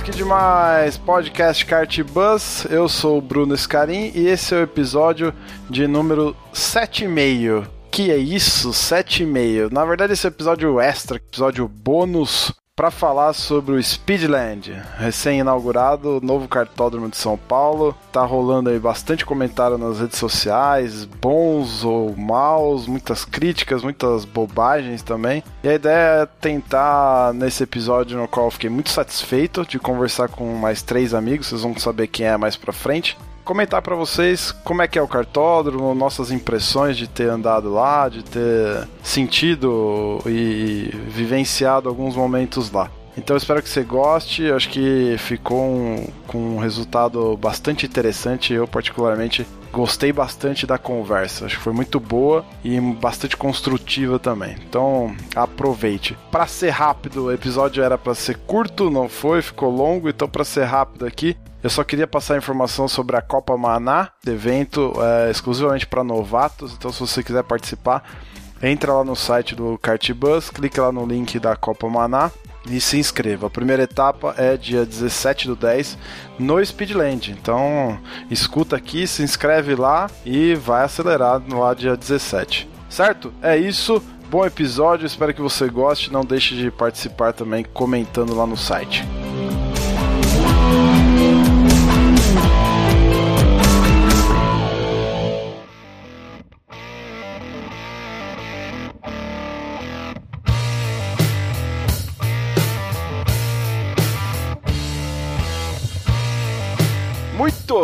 Demais, que demais! Podcast Kart Bus, eu sou o Bruno Scarim e esse é o episódio de número 7,5. Que é isso? 7,5. Na verdade, esse é episódio extra, episódio bônus para falar sobre o Speedland, recém-inaugurado, novo cartódromo de São Paulo. Tá rolando aí bastante comentário nas redes sociais, bons ou maus, muitas críticas, muitas bobagens também. E a ideia é tentar, nesse episódio no qual eu fiquei muito satisfeito de conversar com mais três amigos, vocês vão saber quem é mais pra frente comentar para vocês como é que é o cartódromo, nossas impressões de ter andado lá, de ter sentido e vivenciado alguns momentos lá. Então espero que você goste, acho que ficou um, com um resultado bastante interessante, eu particularmente gostei bastante da conversa, acho que foi muito boa e bastante construtiva também. Então aproveite. Para ser rápido, o episódio era para ser curto, não foi, ficou longo, então para ser rápido aqui, eu só queria passar informação sobre a Copa Maná, evento é, exclusivamente para novatos. Então, se você quiser participar, entra lá no site do Cartbus, clica lá no link da Copa Maná e se inscreva. A primeira etapa é dia 17 do 10 no Speedland. Então, escuta aqui, se inscreve lá e vai acelerar lá dia 17. Certo? É isso. Bom episódio, espero que você goste. Não deixe de participar também comentando lá no site.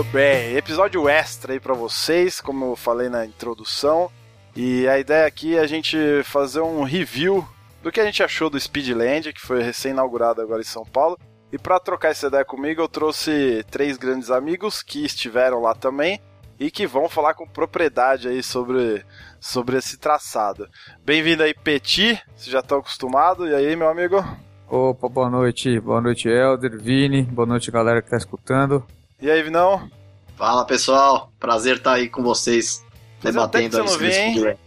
Bem, episódio extra aí para vocês, como eu falei na introdução. E a ideia aqui é a gente fazer um review do que a gente achou do Speedland, que foi recém-inaugurado agora em São Paulo. E para trocar essa ideia comigo, eu trouxe três grandes amigos que estiveram lá também e que vão falar com propriedade aí sobre, sobre esse traçado. Bem-vindo aí, Petit, vocês já estão acostumados. E aí, meu amigo? Opa, boa noite, boa noite, Elder, Vini, boa noite, galera que tá escutando. E aí, Vinão? Fala pessoal, prazer estar aí com vocês, Fazia debatendo tempo que você não hein?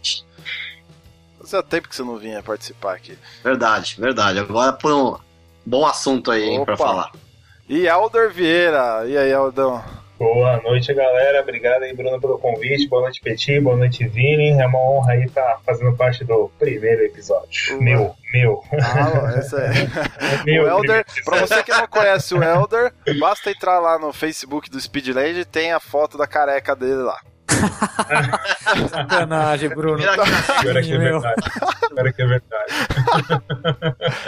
Fazia tempo que você não vinha participar aqui. Verdade, verdade. Agora por um bom assunto aí, hein, pra falar. E Alder Vieira. E aí, Aldão? Boa noite, galera. Obrigado aí, Bruno, pelo convite. Boa noite, Petit. Boa noite, Vini. É uma honra aí estar fazendo parte do primeiro episódio. Ué. Meu, meu. Ah, essa é. Meu o Elder, pra você que não conhece o Elder, basta entrar lá no Facebook do Speedland e tem a foto da careca dele lá. Sacanagem, Bruno. Espero que é Meu. verdade. Espero que é verdade.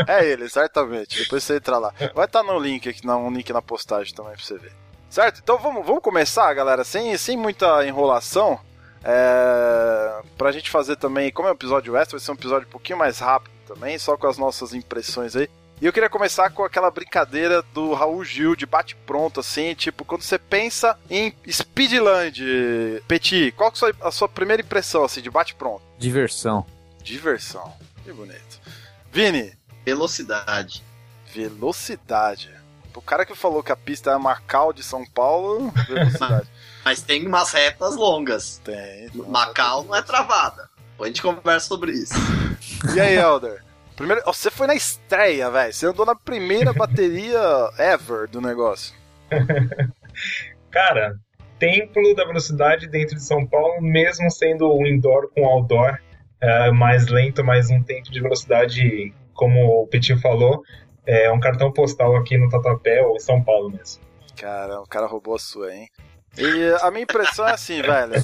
É ele, certamente. Depois você entra lá. Vai estar no link aqui, no link na postagem também pra você ver. Certo? Então vamos, vamos começar, galera, sem, sem muita enrolação. É, pra gente fazer também, como é um episódio extra, vai ser um episódio um pouquinho mais rápido também, só com as nossas impressões aí. E eu queria começar com aquela brincadeira do Raul Gil de bate-pronto, assim, tipo, quando você pensa em Speedland, Petit, qual que foi a sua primeira impressão, assim, de bate-pronto? Diversão. Diversão. Que bonito. Vini, Velocidade. velocidade. O cara que falou que a pista é Macau de São Paulo, velocidade. Mas tem umas retas longas. Tem. Macau não é travada. Depois a gente conversa sobre isso. E aí, Elder? Primeiro, você foi na estreia, velho. Você andou na primeira bateria ever do negócio. Cara, templo da velocidade dentro de São Paulo, mesmo sendo o indoor com outdoor, é, mais lento, mas um tempo de velocidade, como o Petit falou, é um cartão postal aqui no Tatuapé ou em São Paulo mesmo. Cara, o cara roubou a sua, hein? E a minha impressão é assim, velho.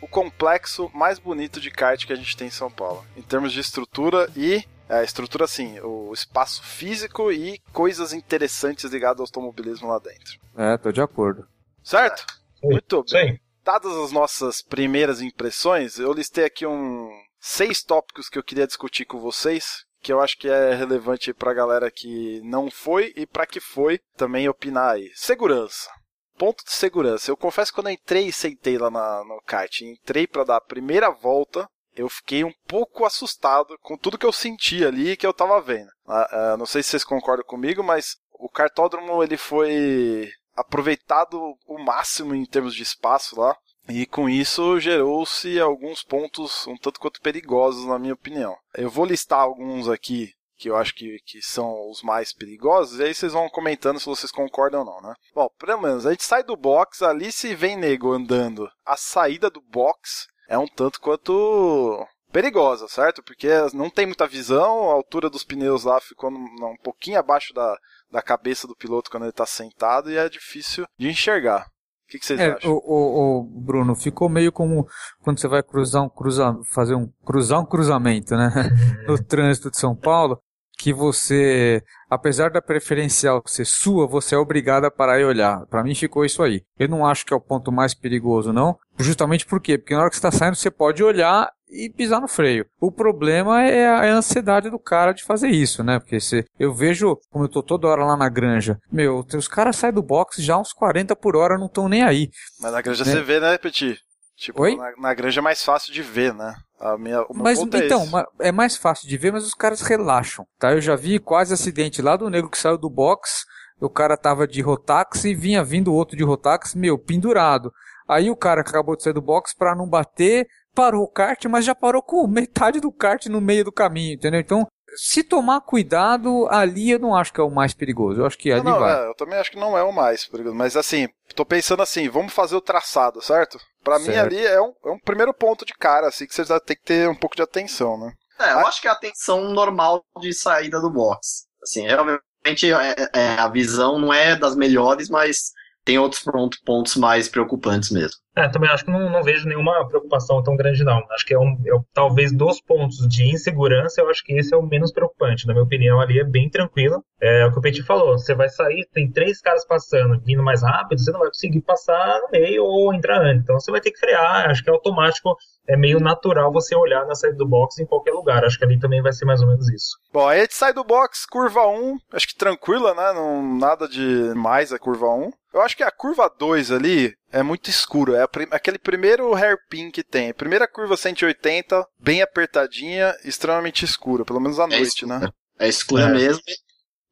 O complexo mais bonito de kart que a gente tem em São Paulo. Em termos de estrutura e. É, estrutura assim, o espaço físico e coisas interessantes ligadas ao automobilismo lá dentro. É, tô de acordo. Certo? Muito bem. Dadas as nossas primeiras impressões, eu listei aqui um seis tópicos que eu queria discutir com vocês, que eu acho que é relevante pra galera que não foi e pra que foi também opinar aí. Segurança. Ponto de segurança. Eu confesso que quando eu entrei e sentei lá na, no kart, entrei para dar a primeira volta, eu fiquei um pouco assustado com tudo que eu senti ali e que eu tava vendo. Uh, uh, não sei se vocês concordam comigo, mas o cartódromo ele foi aproveitado o máximo em termos de espaço lá. E com isso gerou-se alguns pontos um tanto quanto perigosos, na minha opinião. Eu vou listar alguns aqui que eu acho que, que são os mais perigosos, e aí vocês vão comentando se vocês concordam ou não, né? Bom, pelo menos a gente sai do box, ali se vem nego andando. A saída do box é um tanto quanto perigosa, certo? Porque não tem muita visão, a altura dos pneus lá ficou um pouquinho abaixo da, da cabeça do piloto quando ele está sentado e é difícil de enxergar. O que, que vocês é, acham? O, o, o, Bruno, ficou meio como quando você vai cruzar um cruza, fazer um cruzar um cruzamento, né? no trânsito de São Paulo, que você, apesar da preferencial ser sua, você é obrigado a parar e olhar. Para mim ficou isso aí. Eu não acho que é o ponto mais perigoso, não. Justamente por quê? Porque na hora que você está saindo, você pode olhar e pisar no freio. O problema é a, é a ansiedade do cara de fazer isso, né? Porque se eu vejo, como eu tô toda hora lá na granja, meu, os caras saem do box já uns 40 por hora, não estão nem aí. Mas na granja né? você vê, né, Petit? Tipo? Na, na, granja é mais fácil de ver, né? A minha, mas é então, é, é, mais fácil de ver, mas os caras relaxam, tá? Eu já vi quase acidente lá do negro que saiu do box, o cara tava de Rotax e vinha vindo outro de Rotax, meu, pendurado. Aí o cara acabou de sair do box para não bater, parou o kart, mas já parou com metade do kart no meio do caminho, entendeu? Então, se tomar cuidado, ali eu não acho que é o mais perigoso. Eu acho que ali não, não, vai. É, eu também acho que não é o mais perigoso. Mas assim, tô pensando assim, vamos fazer o traçado, certo? Para mim ali é um, é um primeiro ponto de cara, assim, que você já tem que ter um pouco de atenção, né? É, eu acho que é a atenção normal de saída do box. Assim, realmente é, é, a visão não é das melhores, mas tem outros pontos mais preocupantes mesmo. É, também acho que não, não, vejo nenhuma preocupação tão grande, não. Acho que é, um, é talvez dos pontos de insegurança, eu acho que esse é o menos preocupante. Na minha opinião, ali é bem tranquilo. É o que o Petit falou: você vai sair, tem três caras passando, vindo mais rápido, você não vai conseguir passar no meio ou entrar antes. Então você vai ter que frear. Acho que é automático, é meio natural você olhar na saída do box em qualquer lugar. Acho que ali também vai ser mais ou menos isso. Bom, aí a gente sai do box, curva 1, acho que tranquila, né? Não, nada de mais a curva 1. Eu acho que a curva 2 ali é muito escuro. É aquele primeiro hairpin que tem. Primeira curva 180, bem apertadinha, extremamente escura, pelo menos à é noite, né? É escura é. mesmo.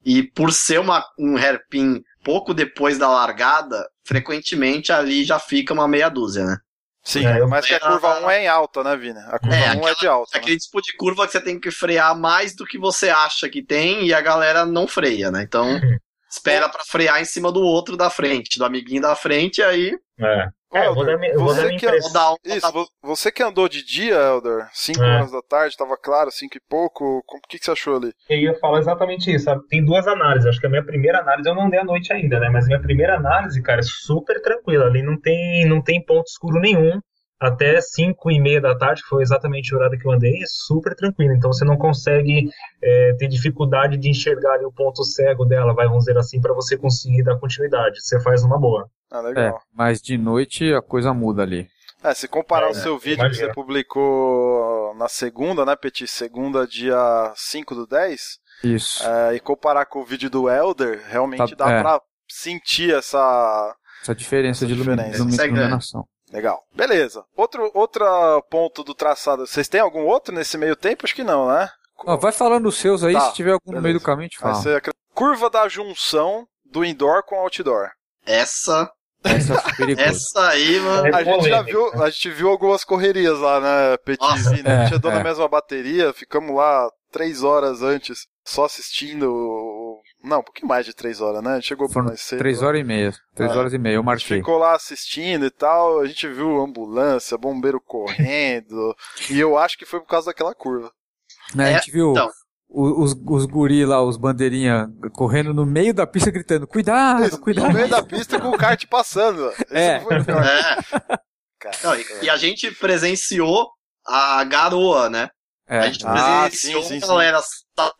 E por ser uma, um hairpin pouco depois da largada, frequentemente ali já fica uma meia dúzia, né? Sim, é, mas que a curva 1 é em alta, né, Vini? A curva é, 1 aquela, é de alta. Aquele né? tipo de curva que você tem que frear mais do que você acha que tem e a galera não freia, né? Então, espera para frear em cima do outro da frente, do amiguinho da frente, e aí. É. É, eu vou dar, eu vou dar que, Isso, você que andou de dia, Elder, 5 é. horas da tarde, tava claro, 5 e pouco, o que, que você achou ali? Eu ia falar exatamente isso, sabe? Tem duas análises, acho que a minha primeira análise, eu não andei à noite ainda, né, mas a minha primeira análise, cara, é super tranquila, ali não tem, não tem ponto escuro nenhum, até 5 e meia da tarde, que foi exatamente o horário que eu andei, é super tranquilo. Então você não consegue é, ter dificuldade de enxergar o ponto cego dela, vai, vamos dizer assim, para você conseguir dar continuidade. Você faz uma boa. Ah, legal. É, mas de noite a coisa muda ali. É, se comparar é, o seu vídeo imagina. que você publicou na segunda, né, Petit? Segunda, dia 5 do 10. Isso. É, e comparar com o vídeo do Elder, realmente tá, dá é. pra sentir essa... Essa diferença essa de diferença. iluminação. Legal. Beleza. Outro, outro ponto do traçado. Vocês têm algum outro nesse meio tempo? Acho que não, né? vai falando os seus aí, tá, se tiver algum beleza. no meio do caminho, te fala. Curva da junção do indoor com outdoor. Essa. Essa, é essa aí, mano. É a gente já viu, a gente viu algumas correrias lá, né, Petizinho, né? A gente andou é. na mesma bateria, ficamos lá três horas antes, só assistindo não, um pouquinho mais de três horas, né? Chegou por mais cedo. Três horas e meia. Três é. horas e meia, eu marquei. A gente ficou lá assistindo e tal, a gente viu ambulância, bombeiro correndo, e eu acho que foi por causa daquela curva. É, a gente viu então. os, os guri lá, os bandeirinha, correndo no meio da pista gritando, cuidado, Isso, cuidado. No meio da pista com o kart passando. Esse é. Foi o pior. é. Não, e, e, a gente presenciou a garoa, né? É. A gente ah, presenciou sim, sim, a galera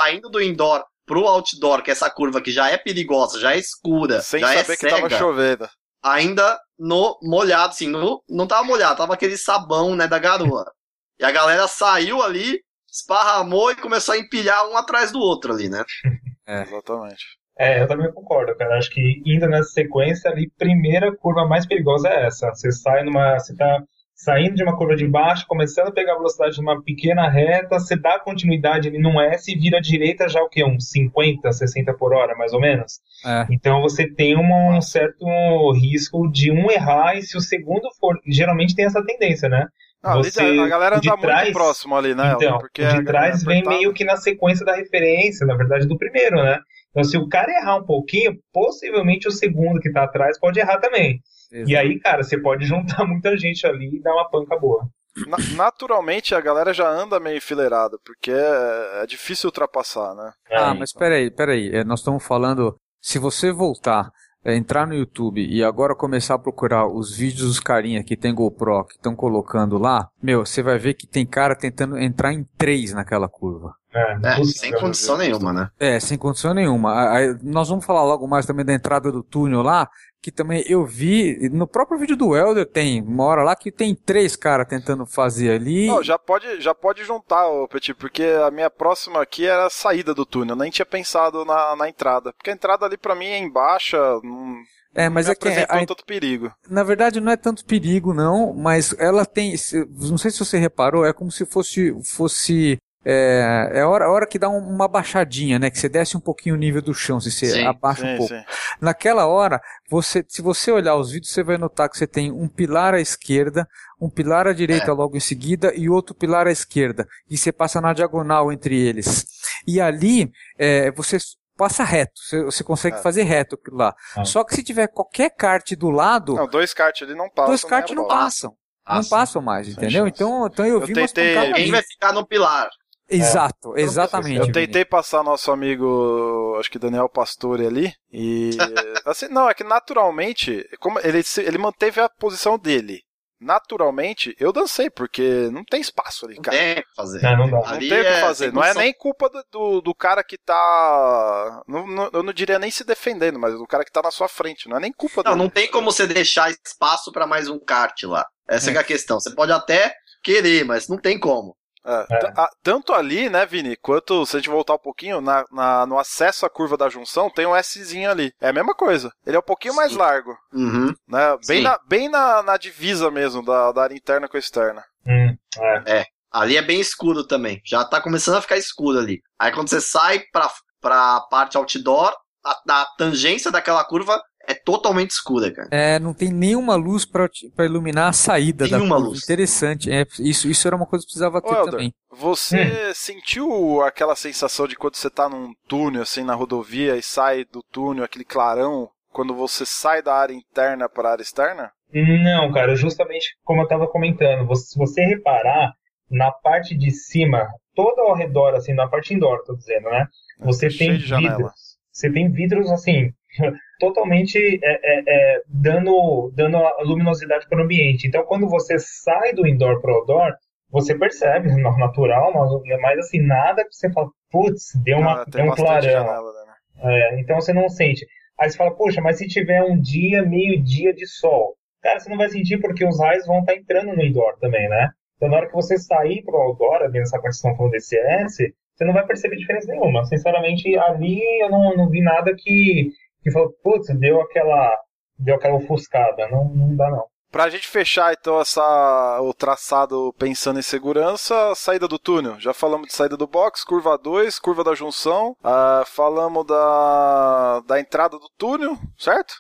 saindo do indoor pro outdoor, que é essa curva que já é perigosa, já é escura, Sem já saber é que cega, tava chovendo. Ainda no molhado, assim, no, não tava molhado, tava aquele sabão, né, da garoa. E a galera saiu ali, esparramou e começou a empilhar um atrás do outro ali, né? É, exatamente. É, eu também concordo, cara. Acho que indo nessa sequência ali, primeira curva mais perigosa é essa. Você sai numa. Você tá saindo de uma curva de baixo, começando a pegar a velocidade de uma pequena reta, você dá continuidade ali num S e vira à direita já o que? Uns 50, 60 por hora, mais ou menos. É. Então você tem um certo risco de um errar e se o segundo for. Geralmente tem essa tendência, né? Ah, você, a galera anda trás, muito próximo ali, né? Então, porque o de trás vem meio que na sequência da referência, na verdade, do primeiro, né? Então, se o cara errar um pouquinho, possivelmente o segundo que tá atrás pode errar também. Exato. E aí, cara, você pode juntar muita gente ali e dar uma panca boa. Na, naturalmente a galera já anda meio enfileirada, porque é, é difícil ultrapassar, né? É, ah, mas peraí, peraí. É, nós estamos falando. Se você voltar, é, entrar no YouTube e agora começar a procurar os vídeos dos carinha que tem GoPro que estão colocando lá, meu, você vai ver que tem cara tentando entrar em três naquela curva. É, é sem condição nenhuma, né? É, sem condição nenhuma. Aí, nós vamos falar logo mais também da entrada do túnel lá, que também eu vi, no próprio vídeo do Elder tem uma hora lá que tem três caras tentando fazer ali. Não, já pode, já pode juntar, ô Petit, porque a minha próxima aqui era a saída do túnel, nem tinha pensado na, na entrada. Porque a entrada ali para mim é embaixo, não, é, mas é que é, a, tanto perigo. Na verdade não é tanto perigo não, mas ela tem, não sei se você reparou, é como se fosse fosse é, é a hora, hora que dá uma baixadinha, né? Que você desce um pouquinho o nível do chão, se você sim, abaixa sim, um pouco. Sim. Naquela hora, você, se você olhar os vídeos, você vai notar que você tem um pilar à esquerda, um pilar à direita é. logo em seguida e outro pilar à esquerda. E você passa na diagonal entre eles. E ali, é, você passa reto, você, você consegue é. fazer reto lá. Ah. Só que se tiver qualquer kart do lado. Não, dois kart ali não passam. Dois kart não passam. Não passam mais, entendeu? Então, então eu, eu vi tentei... umas Quem vai ficar no pilar? Exato, é. exatamente. Eu tentei passar nosso amigo, acho que Daniel Pastore ali, e assim, não, é que naturalmente, como ele, ele manteve a posição dele. Naturalmente, eu dancei, porque não tem espaço ali, cara. Não tem o que fazer. Não, não, não tem o que é fazer. Não é nem culpa do, do, do cara que tá. Não, não, eu não diria nem se defendendo, mas do cara que tá na sua frente. Não é nem culpa Não, dele. não tem como você deixar espaço para mais um kart lá. Essa é. é a questão. Você pode até querer, mas não tem como. É, é. Tanto ali, né, Vini, quanto se a gente voltar um pouquinho, na, na, no acesso à curva da junção, tem um Szinho ali. É a mesma coisa. Ele é um pouquinho Sim. mais largo. Uhum. Né, bem, na, bem na, na divisa mesmo, da, da área interna com a externa. Hum, é. é. Ali é bem escuro também. Já tá começando a ficar escuro ali. Aí quando você sai pra, pra parte outdoor, a, a tangência daquela curva é totalmente escura, cara. É, não tem nenhuma luz para iluminar a saída nenhuma da luz. Interessante. É, isso, isso era uma coisa que precisava ter Elder, também. Você hum. sentiu aquela sensação de quando você tá num túnel, assim, na rodovia e sai do túnel, aquele clarão, quando você sai da área interna para a área externa? Não, cara, justamente como eu tava comentando, se você reparar, na parte de cima, todo ao redor, assim, na parte indoor, tô dizendo, né? Você tem vidros. Você tem vidros, assim, totalmente é, é, é, dando, dando a luminosidade para o ambiente. Então, quando você sai do indoor para o outdoor, você percebe, natural, mas assim, nada que você fala, putz, deu, uma, ah, deu um clarão. Janela, né? É, então você não sente. Aí você fala, poxa, mas se tiver um dia, meio dia de sol, cara, você não vai sentir porque os raios vão estar tá entrando no indoor também, né? Então na hora que você sair para o outdoor, ali nessa condição falando desse S, você não vai perceber diferença nenhuma. Sinceramente, ali eu não, não vi nada que que falou, putz, deu aquela, deu aquela ofuscada. Não, não dá não. Pra gente fechar então essa, o traçado pensando em segurança, saída do túnel. Já falamos de saída do box, curva 2, curva da junção. Uh, falamos da, da entrada do túnel, certo?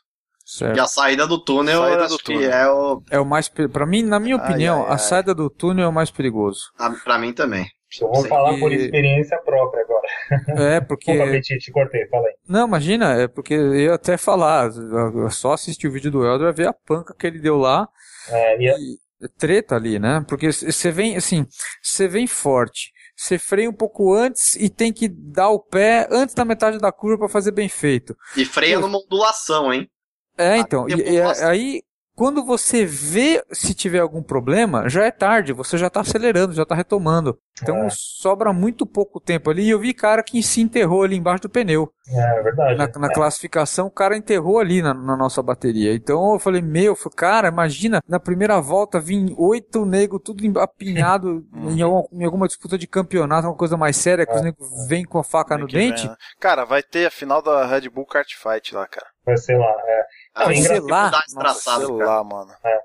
Certo. E a saída do túnel, saída do túnel. é o. É o mais. Para mim, na minha opinião, ai, ai, a saída do túnel é o mais perigoso. Ah, para mim também. Eu vou falar por experiência própria agora. É, porque. Opa, Petit, te cortei, fala aí. Não, imagina, é porque eu ia até falar, só assistir o vídeo do Elder vai ver a panca que ele deu lá. É, e, e treta ali, né? Porque você vem, assim, você vem forte, você freia um pouco antes e tem que dar o pé antes da metade da curva para fazer bem feito. E freia Pô, numa ondulação, hein? É, então, e, e, aí quando você vê se tiver algum problema, já é tarde, você já está acelerando, já está retomando. Então é. sobra muito pouco tempo ali. E eu vi cara que se enterrou ali embaixo do pneu. É, é verdade. Na, na é. classificação, o cara enterrou ali na, na, nossa bateria. Então eu falei, meu, cara, imagina na primeira volta vir oito negros tudo apinhado em, em, alguma disputa de campeonato, uma coisa mais séria, que os é. negros vêm com a faca no dente. Vem, né? Cara, vai ter a final da Red Bull Kart Fight lá, cara. Vai ser lá, é. Não, vai ser lá? Nossa, ser lá, mano. É,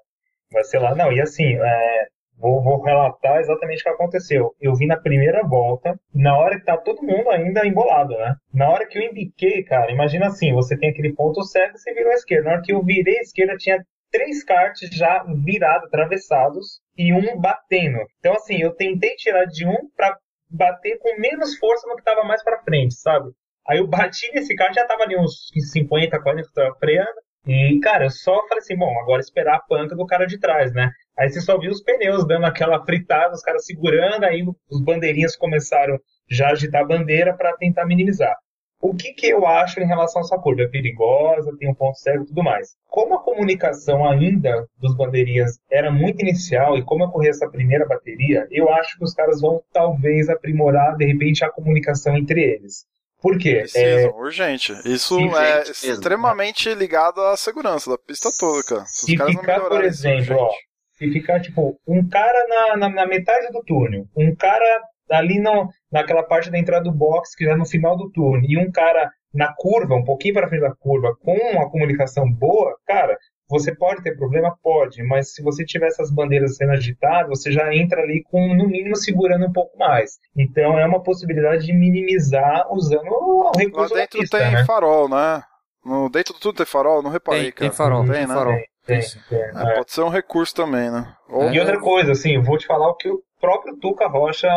vai ser lá. Não, e assim, é, Vou, vou, relatar exatamente o que aconteceu. Eu vi na primeira volta, na hora que tá todo mundo ainda embolado, né? Na hora que eu indiquei, cara, imagina assim, você tem aquele ponto cego e você virou à esquerda. Na hora que eu virei à esquerda, tinha três karts já virados, atravessados, e um batendo. Então, assim, eu tentei tirar de um para bater com menos força no que tava mais para frente, sabe? Aí eu bati nesse kart, já tava ali uns 50, 40 que tava freando. E, cara, eu só falei assim, bom, agora esperar a panca do cara de trás, né? Aí você só viu os pneus dando aquela fritada, os caras segurando, aí os bandeirinhas começaram já a agitar a bandeira para tentar minimizar. O que, que eu acho em relação a essa curva? É perigosa, tem um ponto cego e tudo mais. Como a comunicação ainda dos bandeirinhas era muito inicial e como eu corri essa primeira bateria, eu acho que os caras vão talvez aprimorar, de repente, a comunicação entre eles. Por quê? Precisam, é... urgente. Isso é extremamente ligado à segurança da pista toda, cara. Se, Se ficar, por exemplo, ó, se ficar, tipo, um cara na, na, na, metade do túnel, um cara ali no, naquela parte da entrada do box, que já é no final do túnel, e um cara na curva, um pouquinho para frente da curva, com uma comunicação boa, cara, você pode ter problema? Pode, mas se você tiver essas bandeiras sendo agitadas, você já entra ali com, no mínimo, segurando um pouco mais. Então é uma possibilidade de minimizar usando o recurso Lá dentro pista, tem né? farol, né? No, dentro do tudo tem farol? Não reparei, tem, cara. Tem farol, tem, tem né? farol. Tem, tem, é, é. Pode ser um recurso também, né? Ou... E outra coisa, assim, vou te falar o que o próprio Tuca Rocha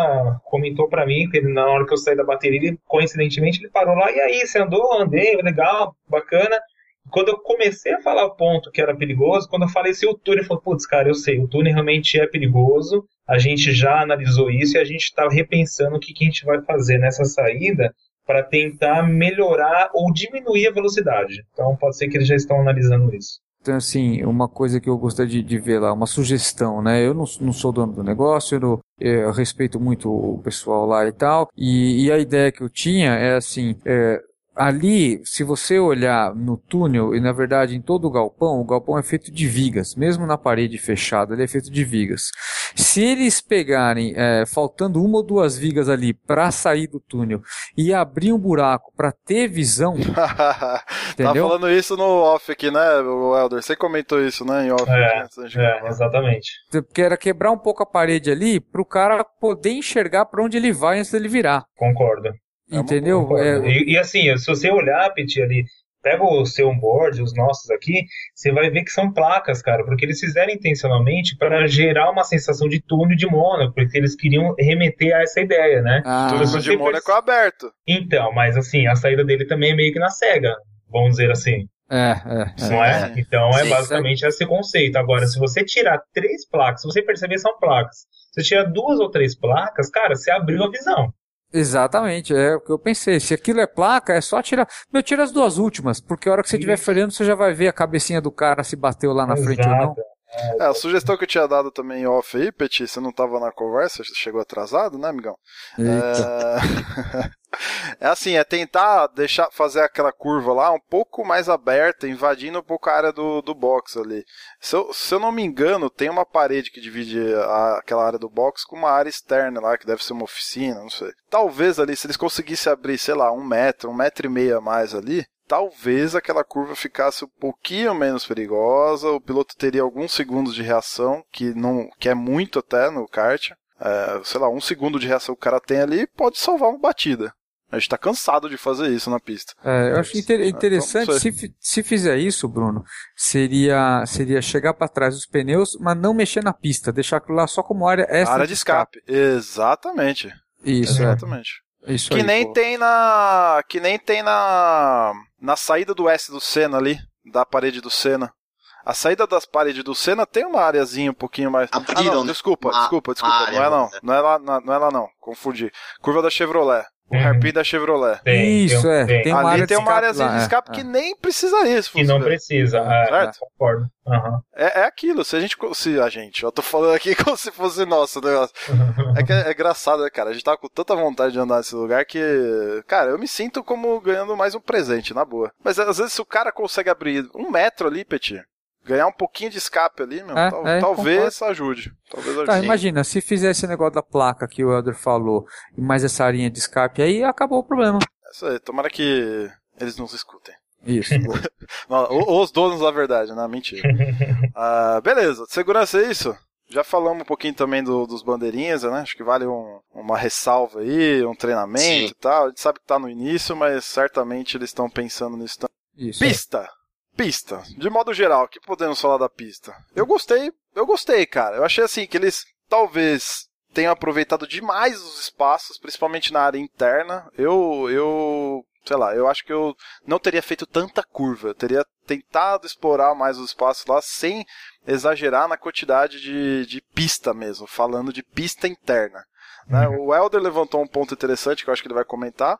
comentou para mim, que ele, na hora que eu saí da bateria, ele, coincidentemente, ele parou lá, e aí, você andou? Andei, legal, bacana. Quando eu comecei a falar o ponto que era perigoso, quando eu falei assim, o túnel, falou, putz, cara, eu sei, o túnel realmente é perigoso, a gente já analisou isso e a gente está repensando o que, que a gente vai fazer nessa saída para tentar melhorar ou diminuir a velocidade. Então pode ser que eles já estão analisando isso. Então, assim, uma coisa que eu gostaria de, de, ver lá, uma sugestão, né? Eu não, não sou dono do negócio, eu, não, eu, respeito muito o pessoal lá e tal, e, e a ideia que eu tinha é assim, é, ali, se você olhar no túnel, e na verdade em todo o galpão, o galpão é feito de vigas, mesmo na parede fechada, ele é feito de vigas. Se eles pegarem, é, faltando uma ou duas vigas ali para sair do túnel e abrir um buraco para ter visão, tá falando isso no off aqui, né, o Elder? Você comentou isso, né, em off. É, é exatamente. Porque era quebrar um pouco a parede ali para o cara poder enxergar para onde ele vai antes dele virar. Concordo. É Entendeu? É... E, e, assim, se você olhar, Peti, ali, pega o seu onboard, os nossos aqui, você vai ver que são placas, cara, porque eles fizeram intencionalmente para gerar uma sensação de túnel de Mônaco, porque eles queriam remeter a essa ideia, né? Ah. Túnel de Mônaco aberto. Então, mas assim, a saída dele também é meio que na cega, vamos dizer assim. É, é. Não é? é? Então é basicamente esse conceito. Agora, se você tirar três placas, se você perceber, são placas. Se você tirar duas ou três placas, cara, você abriu a visão. Exatamente, é o que eu pensei. Se aquilo é placa, é só tirar. Meu, tira as duas últimas, porque a hora que você estiver freando, você já vai ver a cabecinha do cara se bateu lá na Exato. frente ou não. É, a sugestão que eu tinha dado também off aí, Petit, você não estava na conversa, chegou atrasado, né, amigão? É... é... assim, é tentar deixar fazer aquela curva lá um pouco mais aberta, invadindo um pouco a área do, do box ali. Se eu, se eu não me engano, tem uma parede que divide a, aquela área do box com uma área externa lá, que deve ser uma oficina, não sei. Talvez ali, se eles conseguissem abrir, sei lá, um metro, um metro e meio a mais ali, talvez aquela curva ficasse um pouquinho menos perigosa, o piloto teria alguns segundos de reação, que não que é muito até no kart. É, sei lá, um segundo de reação que o cara tem ali pode salvar uma batida. A gente tá cansado de fazer isso na pista. É, eu acho inter interessante, se, se fizer isso, Bruno, seria, seria chegar para trás dos pneus, mas não mexer na pista, deixar aquilo lá só como área extra área de escape. escape. Exatamente. Isso, é. Exatamente. É. Isso que aí, nem pô. tem na que nem tem na na saída do S do Senna ali, da parede do Senna. A saída das paredes do Senna tem uma areazinha um pouquinho mais. Abriram, ah, não, desculpa, uma, desculpa, desculpa. Não é não. Não é lá, não é lá não. Confundi. Curva da Chevrolet. O uhum. Hairpin da Chevrolet. Tem, Isso, tem, é. Tem, tem uma Ali tem uma área de escape, é, que é. nem precisa isso. Que não ver. precisa, é, certo? concordo. Uhum. É, é aquilo, se a gente. Se a gente, eu tô falando aqui como se fosse nosso negócio. é que é, é engraçado, né, cara? A gente tava com tanta vontade de andar nesse lugar que. Cara, eu me sinto como ganhando mais um presente, na boa. Mas às vezes se o cara consegue abrir um metro ali, Petit, ganhar um pouquinho de escape ali, meu, é, tal, é, talvez concordo. ajude. Talvez tá, ajude. Tá, imagina, se fizer esse negócio da placa que o Elder falou, e mais essa linha de escape aí, acabou o problema. É isso aí, tomara que eles nos escutem. Isso. os donos da verdade, não, mentira. Uh, beleza, segurança é isso? Já falamos um pouquinho também do, dos bandeirinhas, né? Acho que vale um, uma ressalva aí, um treinamento Sim. e tal. A gente sabe que tá no início, mas certamente eles estão pensando nisso também. Isso. Pista! Pista. De modo geral, o que podemos falar da pista? Eu gostei, eu gostei, cara. Eu achei assim que eles talvez tenham aproveitado demais os espaços, principalmente na área interna. Eu, eu, sei lá, eu acho que eu não teria feito tanta curva. Eu teria tentado explorar mais os espaços lá sem exagerar na quantidade de, de pista mesmo, falando de pista interna. Né? Uhum. O Elder levantou um ponto interessante que eu acho que ele vai comentar,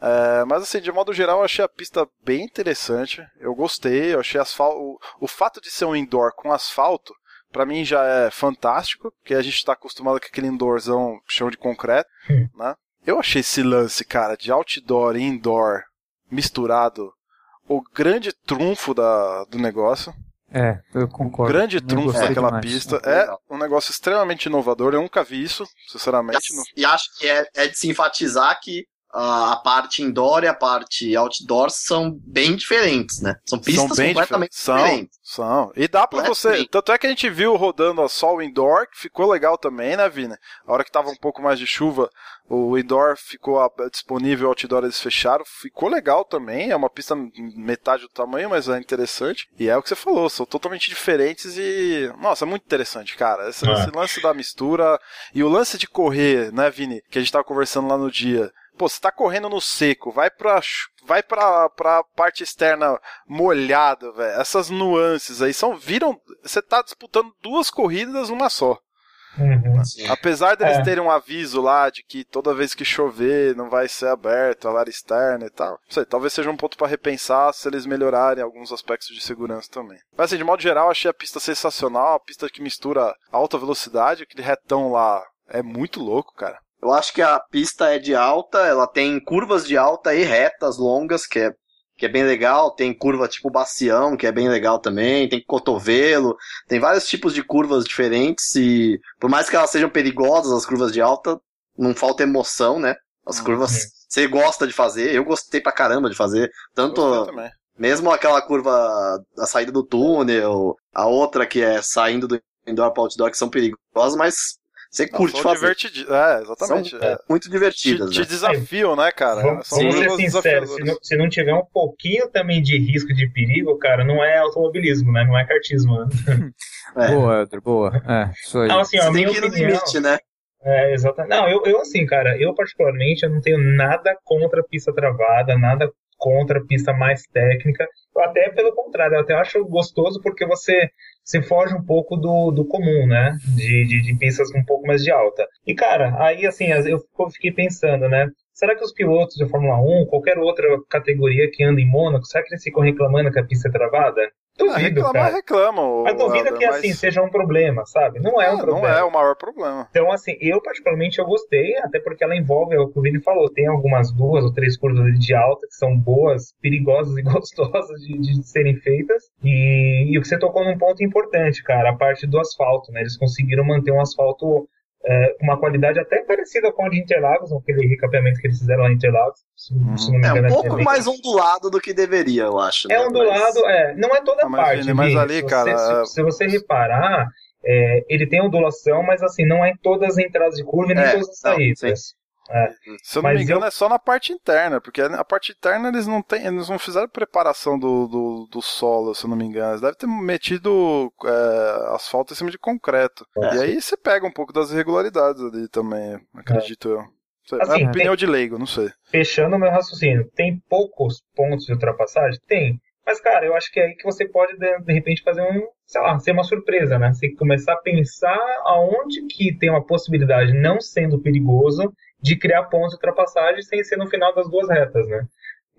é, mas assim, de modo geral, eu achei a pista bem interessante. Eu gostei, eu achei asfalto. O, o fato de ser um indoor com asfalto, para mim já é fantástico, porque a gente está acostumado com aquele indoorzão chão de concreto, hum. né? Eu achei esse lance, cara, de outdoor e indoor misturado, o grande trunfo da, do negócio. É, eu concordo. O grande trunfo daquela demais. pista é um negócio extremamente inovador. Eu nunca vi isso, sinceramente. E, e acho que é, é de se enfatizar que a parte indoor e a parte outdoor são bem diferentes, né? São pistas são completamente são, diferentes. São. E dá para você. Tanto é que a gente viu rodando a sol indoor, que ficou legal também, né, Vina? A hora que tava um pouco mais de chuva, o indoor ficou disponível, o outdoor eles fecharam. Ficou legal também. É uma pista metade do tamanho, mas é interessante. E é o que você falou, são totalmente diferentes e. Nossa, é muito interessante, cara. Esse, é. esse lance da mistura e o lance de correr, né, Vini? Que a gente tava conversando lá no dia pô, você tá correndo no seco, vai pra, vai pra, pra parte externa molhada, velho. Essas nuances aí são, viram, você tá disputando duas corridas numa só. Uhum, Apesar deles é. terem um aviso lá de que toda vez que chover não vai ser aberto a área externa e tal. Não sei, talvez seja um ponto para repensar se eles melhorarem alguns aspectos de segurança também. Mas assim, de modo geral, achei a pista sensacional, a pista que mistura alta velocidade, aquele retão lá é muito louco, cara. Eu acho que a pista é de alta, ela tem curvas de alta e retas longas, que é, que é bem legal. Tem curva tipo bacião, que é bem legal também. Tem cotovelo. Tem vários tipos de curvas diferentes e por mais que elas sejam perigosas, as curvas de alta, não falta emoção, né? As curvas uhum. você gosta de fazer. Eu gostei pra caramba de fazer. Tanto mesmo aquela curva da saída do túnel, a outra que é saindo do indoor para outdoor que são perigosas, mas você curte fazer. Divertid... É, exatamente. São, é. Muito divertidas. Te, te né? desafiam, né, cara? Vamos, são vamos ser sinceros, se não, se não tiver um pouquinho também de risco de perigo, cara, não é automobilismo, né? Não é kartismo. Né? é. Boa, Edro, boa. É, isso aí. Não, assim, ó, tem que ir no limite, né? É, exatamente. Não, eu, eu assim, cara, eu particularmente eu não tenho nada contra pista travada, nada contra pista mais técnica. Até pelo contrário, eu até acho gostoso porque você se foge um pouco do, do comum, né? De, de, de pistas um pouco mais de alta. E, cara, aí assim, eu fiquei pensando, né? Será que os pilotos de Fórmula 1, qualquer outra categoria que anda em Mônaco, será que eles ficam reclamando que a pista é travada? Duvido, ah, reclamar, cara. reclamam. Mas duvido que assim seja um problema, sabe? Não é um problema. Não é o maior problema. Então, assim, eu particularmente eu gostei, até porque ela envolve, é o que o Vini falou, tem algumas duas ou três curvas de alta que são boas, perigosas e gostosas de, de serem feitas. E, e o que você tocou num ponto importante, cara, a parte do asfalto, né? Eles conseguiram manter um asfalto é, uma qualidade até parecida com a de Interlagos, aquele recapeamento que eles fizeram lá em Interlagos. Se, se não me engano, é um pouco mais ondulado do que deveria, eu acho. É né? ondulado, mas... é. Não é toda a parte. Mas ali, se cara. Você, se, se, você reparar, é, ele tem ondulação, mas assim, não é em todas as entradas de curva e nem é, todas as saídas. É. Se eu não Mas me engano, eu... é só na parte interna, porque a parte interna eles não têm, eles não fizeram preparação do, do, do solo, se eu não me engano. Eles devem ter metido é, asfalto em cima de concreto. É. E aí você pega um pouco das irregularidades ali também, acredito eu. Assim, é pneu de leigo, não sei. Fechando o meu raciocínio, tem poucos pontos de ultrapassagem? Tem. Mas, cara, eu acho que é aí que você pode, de repente, fazer um, sei lá, ser uma surpresa, né? Você começar a pensar aonde que tem uma possibilidade, não sendo perigoso, de criar pontos de ultrapassagem sem ser no final das duas retas, né?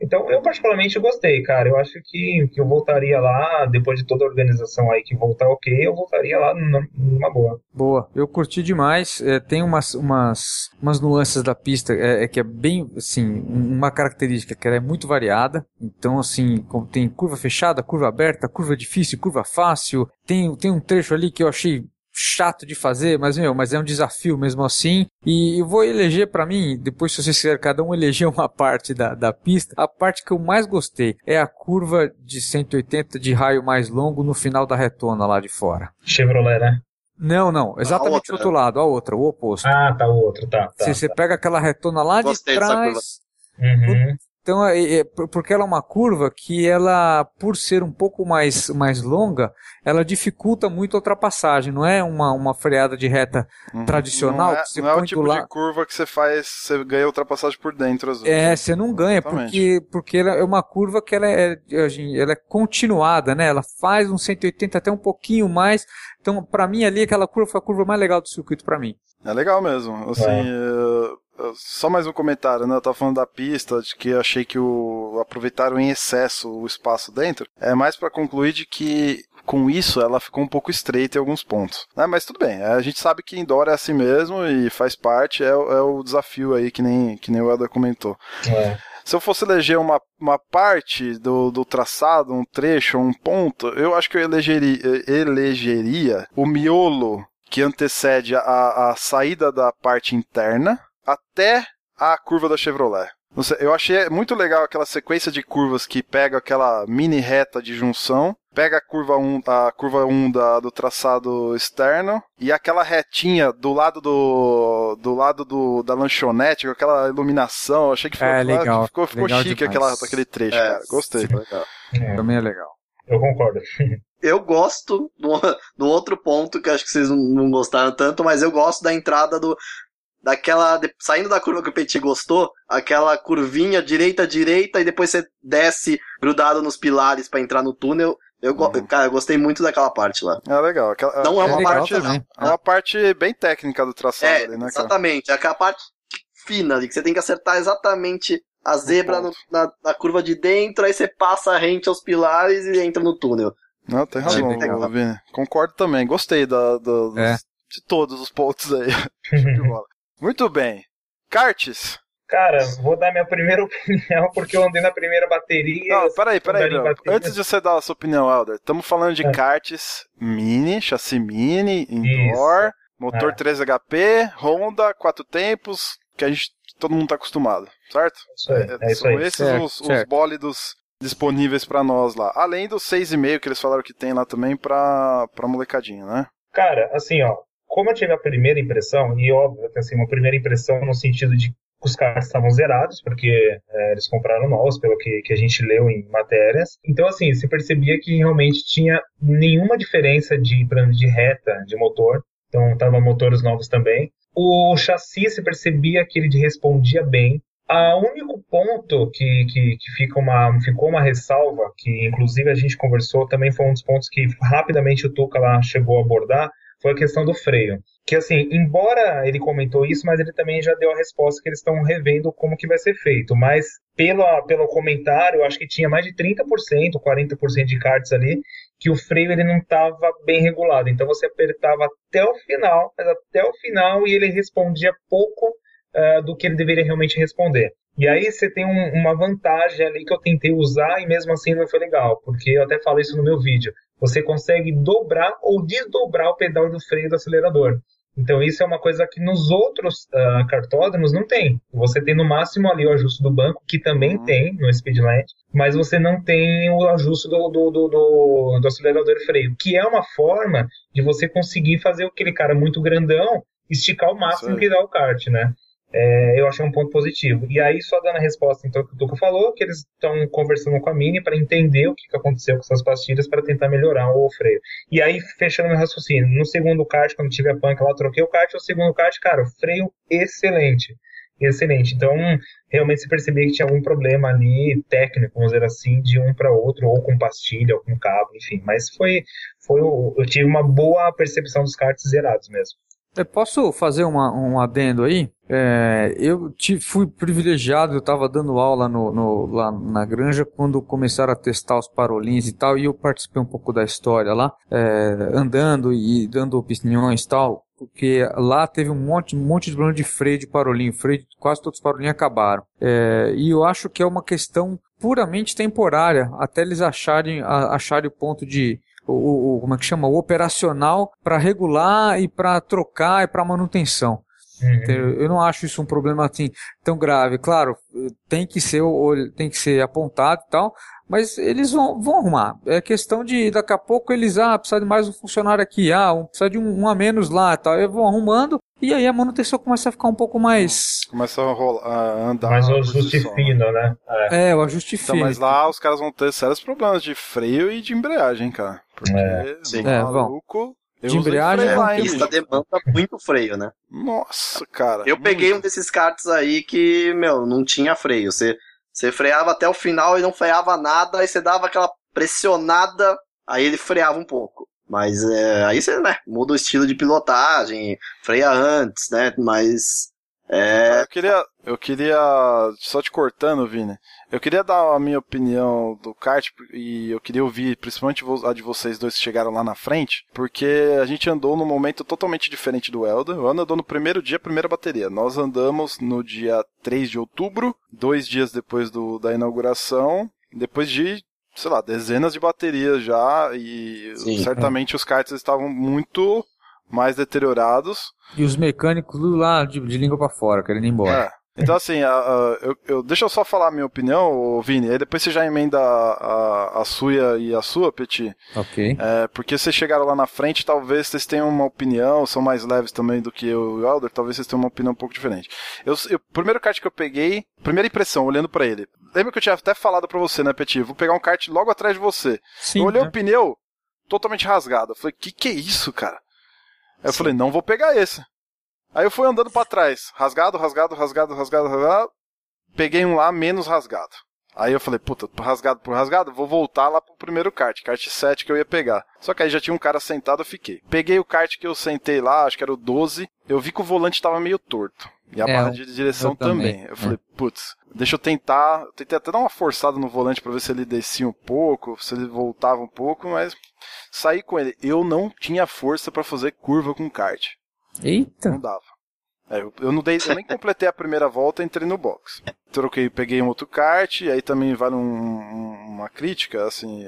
Então, eu particularmente gostei, cara. Eu acho que, que eu voltaria lá, depois de toda a organização aí que voltar ok, eu voltaria lá numa boa. Boa. Eu curti demais. É, tem umas, umas, umas nuances da pista é, é, que é bem, assim, uma característica que ela é muito variada. Então, assim, tem curva fechada, curva aberta, curva difícil, curva fácil. Tem, tem um trecho ali que eu achei chato de fazer, mas meu, mas é um desafio mesmo assim. E eu vou eleger para mim, depois se vocês quiserem cada um eleger uma parte da, da pista, a parte que eu mais gostei é a curva de 180 de raio mais longo no final da retona lá de fora. Chevrolet, né? Não, não, exatamente o outro lado, a outra, o oposto. Ah, tá, o outro, tá. tá se você tá. pega aquela retona lá Gostei de trás, uhum. Então, é, é, porque ela é uma curva que ela, por ser um pouco mais, mais longa, ela dificulta muito a ultrapassagem. Não é uma, uma freada de reta uhum. tradicional. Não é, você não é o tipo de curva que você faz, você ganha ultrapassagem por dentro. Às vezes. É, você não ganha, porque, porque ela é uma curva que ela é, ela é continuada, né? Ela faz um 180 até um pouquinho mais. Então, para mim ali, aquela curva foi a curva mais legal do circuito para mim. É legal mesmo. Assim, é. Só mais um comentário, né? Eu tava falando da pista, de que eu achei que o aproveitaram em excesso o espaço dentro. É mais para concluir de que com isso ela ficou um pouco estreita em alguns pontos. Né? Mas tudo bem, a gente sabe que indoor é assim mesmo e faz parte, é, é o desafio aí que nem, que nem o Elder comentou. É. Se eu fosse eleger uma, uma parte do, do traçado, um trecho, um ponto, eu acho que eu elegeria, elegeria o miolo que antecede a, a saída da parte interna até a curva da Chevrolet. Sei, eu achei muito legal aquela sequência de curvas que pega aquela mini reta de junção, pega a curva 1, a curva 1 da, do traçado externo e aquela retinha do lado do do lado do, da lanchonete com aquela iluminação. Eu achei que ficou, é, legal, ficou, ficou legal chique aquela, aquele trecho, é, cara. Gostei. Legal. É. Também é legal. Eu concordo. eu gosto do, do outro ponto que acho que vocês não gostaram tanto, mas eu gosto da entrada do, daquela. Saindo da curva que o Petit gostou, aquela curvinha direita direita e depois você desce grudado nos pilares para entrar no túnel. Eu, uhum. cara, eu gostei muito daquela parte lá. É legal. Aquela, não é, é uma parte. Também. É uma parte bem técnica do traçado é, ali, né, cara? Exatamente. É aquela parte fina ali, que você tem que acertar exatamente a zebra no, na, na, curva de dentro, aí você passa rente aos pilares e entra no túnel. Não, tem razão, é Vini. Concordo também. Gostei da, da, é. de todos os pontos aí. de bola. Muito bem. Kartes. Cara, vou dar minha primeira opinião porque eu andei na primeira bateria. Não, peraí, peraí. Antes de você dar a sua opinião, Helder, estamos falando de é. karts mini, chassi mini, indoor, Isso. motor é. 3 HP, Honda, quatro tempos, que a gente todo mundo está acostumado, certo? Isso aí, é, é isso São aí. esses certo, os, certo. os bólidos disponíveis para nós lá. Além dos 6,5 que eles falaram que tem lá também para pra molecadinha, né? Cara, assim, ó, como eu tive a primeira impressão, e óbvio assim, uma primeira impressão no sentido de que os carros estavam zerados, porque é, eles compraram novos, pelo que, que a gente leu em matérias. Então, assim, se percebia que realmente tinha nenhuma diferença de, de reta de motor. Então, estavam motores novos também. O chassi, se percebia que ele respondia bem. O único ponto que, que, que fica uma, ficou uma ressalva, que inclusive a gente conversou, também foi um dos pontos que rapidamente o Tuca lá chegou a abordar, foi a questão do freio. Que assim, embora ele comentou isso, mas ele também já deu a resposta que eles estão revendo como que vai ser feito. Mas pelo, pelo comentário, acho que tinha mais de 30%, 40% de cards ali, que o freio ele não estava bem regulado. Então você apertava até o final, mas até o final, e ele respondia pouco uh, do que ele deveria realmente responder. E aí você tem um, uma vantagem ali que eu tentei usar e mesmo assim não foi legal, porque eu até falei isso no meu vídeo. Você consegue dobrar ou desdobrar o pedal do freio do acelerador. Então isso é uma coisa que nos outros uh, cartódromos não tem. Você tem no máximo ali o ajuste do banco, que também uhum. tem no Speedlight, mas você não tem o ajuste do, do, do, do, do acelerador e freio, que é uma forma de você conseguir fazer aquele cara muito grandão esticar o máximo que dá o kart, né? É, eu achei um ponto positivo. E aí, só dando a resposta então que o Tuca falou, que eles estão conversando com a Mini para entender o que, que aconteceu com essas pastilhas para tentar melhorar o freio. E aí, fechando meu raciocínio, no segundo kart, quando tive a punk lá, troquei o kart, o segundo kart, cara, freio excelente. Excelente. Então, realmente se percebia que tinha algum problema ali técnico, vamos dizer assim, de um para outro, ou com pastilha, ou com cabo, enfim. Mas foi, foi eu tive uma boa percepção dos karts zerados mesmo. Eu posso fazer uma, um adendo aí? É, eu fui privilegiado, eu estava dando aula no, no, lá na granja quando começaram a testar os parolins e tal, e eu participei um pouco da história lá, é, andando e dando opiniões e tal, porque lá teve um monte, um monte de problema de freio de parolim, freio, quase todos os parolinhos acabaram. É, e eu acho que é uma questão puramente temporária, até eles acharem, acharem o ponto de, o, o, como é que chama, o operacional para regular e para trocar e para manutenção. Uhum. Eu não acho isso um problema assim tão grave. Claro, tem que ser, tem que ser apontado e tal, mas eles vão, vão arrumar. É questão de daqui a pouco eles ah precisa de mais um funcionário aqui, ah um, precisa de um, um a menos lá, tal. Eles vão arrumando e aí a manutenção começa a ficar um pouco mais. Começa a, rolar, a andar. Mais o ajuste fino, né? É. é, o ajuste então, fino. Mas lá os caras vão ter sérios problemas de freio e de embreagem, cara. Porque é, sim. É, maluco, de embreagem é uma pista demanda muito freio, né? Nossa, cara. Eu muito. peguei um desses karts aí que, meu, não tinha freio. Você, você freava até o final e não freava nada, aí você dava aquela pressionada, aí ele freava um pouco. Mas é, aí você, né, muda o estilo de pilotagem, freia antes, né? Mas é... Eu queria, eu queria, só te cortando, Vini, eu queria dar a minha opinião do kart e eu queria ouvir principalmente a de vocês dois que chegaram lá na frente, porque a gente andou num momento totalmente diferente do Elda. O Elda andou no primeiro dia, primeira bateria. Nós andamos no dia 3 de outubro, dois dias depois do, da inauguração, depois de sei lá, dezenas de baterias já e Sim, certamente é. os karts estavam muito mais deteriorados. E os mecânicos lá de, de língua para fora, querendo ir embora. É. Então, assim, a, a, eu, eu, deixa eu só falar a minha opinião, Vini, aí depois você já emenda a, a, sua e a sua, Petit. Ok. É, porque vocês chegaram lá na frente, talvez vocês tenham uma opinião, são mais leves também do que eu e o Elder, talvez vocês tenham uma opinião um pouco diferente. Eu, eu, o primeiro kart que eu peguei, primeira impressão, olhando para ele. Lembra que eu tinha até falado para você, né, Petit? Vou pegar um kart logo atrás de você. Sim, eu olhei né? o pneu totalmente rasgado. Eu falei, que que é isso, cara? Aí eu falei, não vou pegar esse. Aí eu fui andando para trás, rasgado, rasgado, rasgado, rasgado, rasgado. Peguei um lá menos rasgado. Aí eu falei, puta, rasgado por rasgado, vou voltar lá pro primeiro kart, kart 7 que eu ia pegar. Só que aí já tinha um cara sentado, eu fiquei. Peguei o kart que eu sentei lá, acho que era o 12, eu vi que o volante tava meio torto. E a é, barra de direção também. também. Eu falei, é. putz, deixa eu tentar. Eu tentei até dar uma forçada no volante para ver se ele descia um pouco, se ele voltava um pouco, mas saí com ele. Eu não tinha força para fazer curva com kart. Eita! Não dava. É, eu, eu, não dei, eu nem completei a primeira volta, entrei no box. Troquei, peguei um outro kart, aí também vale um, uma crítica, assim,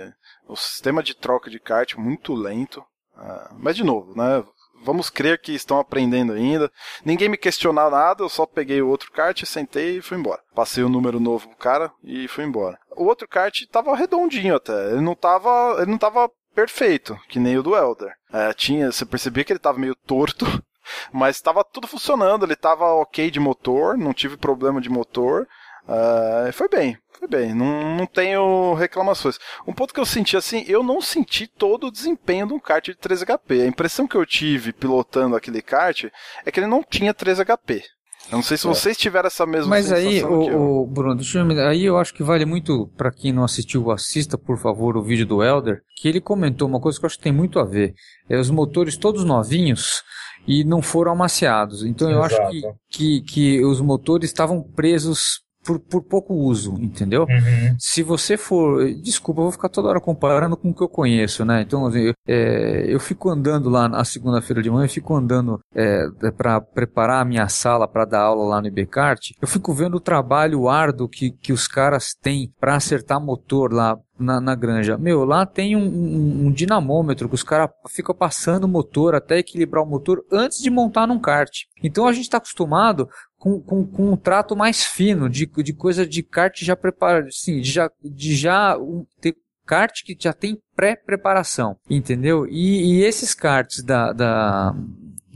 o sistema de troca de kart muito lento. Uh, mas de novo, né? Vamos crer que estão aprendendo ainda. Ninguém me questionou nada, eu só peguei o outro kart, sentei e fui embora. Passei o número novo pro cara e fui embora. O outro kart tava redondinho até. Ele não tava, ele não tava perfeito, que nem o do Elder. É, tinha, você percebia que ele tava meio torto, mas estava tudo funcionando, ele estava ok de motor, não tive problema de motor. Uh, foi bem, foi bem, não, não tenho reclamações. Um ponto que eu senti assim, eu não senti todo o desempenho de um kart de 3 HP. A impressão que eu tive pilotando aquele kart é que ele não tinha 3 HP. Eu não sei se é. vocês tiveram essa mesma Mas aí, o, o, Bruno, deixa eu, aí eu acho que vale muito para quem não assistiu, assista por favor o vídeo do Elder, que ele comentou uma coisa que eu acho que tem muito a ver. É os motores todos novinhos e não foram amaciados. Então eu acho que, que, que os motores estavam presos por, por pouco uso, entendeu? Uhum. Se você for. Desculpa, eu vou ficar toda hora comparando com o que eu conheço, né? Então, assim, eu, é, eu fico andando lá na segunda-feira de manhã, eu fico andando é, para preparar a minha sala para dar aula lá no IBCART. Eu fico vendo o trabalho árduo que, que os caras têm para acertar motor lá na, na, granja. Meu, lá tem um, um, um dinamômetro que os caras ficam passando o motor até equilibrar o motor antes de montar num kart. Então a gente está acostumado com, com, com, um trato mais fino, de, de coisa de kart já preparado, assim, de já, de já um, ter kart que já tem pré-preparação, entendeu? E, e, esses karts da, da,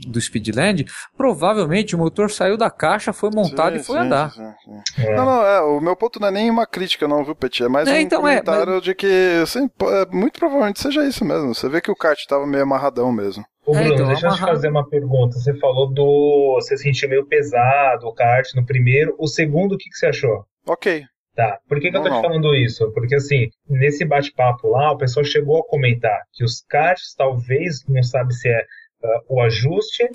do Speedland, provavelmente o motor saiu da caixa, foi montado sim, e foi sim, andar. Sim, é. Não, não, é, o meu ponto não é nem uma crítica não, viu, Petit? É mais é, um então comentário é, mas... de que, assim, muito provavelmente seja isso mesmo. Você vê que o kart estava meio amarradão mesmo. Ô, Bruno, é, então, deixa eu te fazer uma pergunta. Você falou do. Você sentiu meio pesado o kart no primeiro. O segundo, o que, que você achou? Ok. Tá. Por que, que eu tô te falando isso? Porque, assim, nesse bate-papo lá, o pessoal chegou a comentar que os karts talvez, não sabe se é uh, o ajuste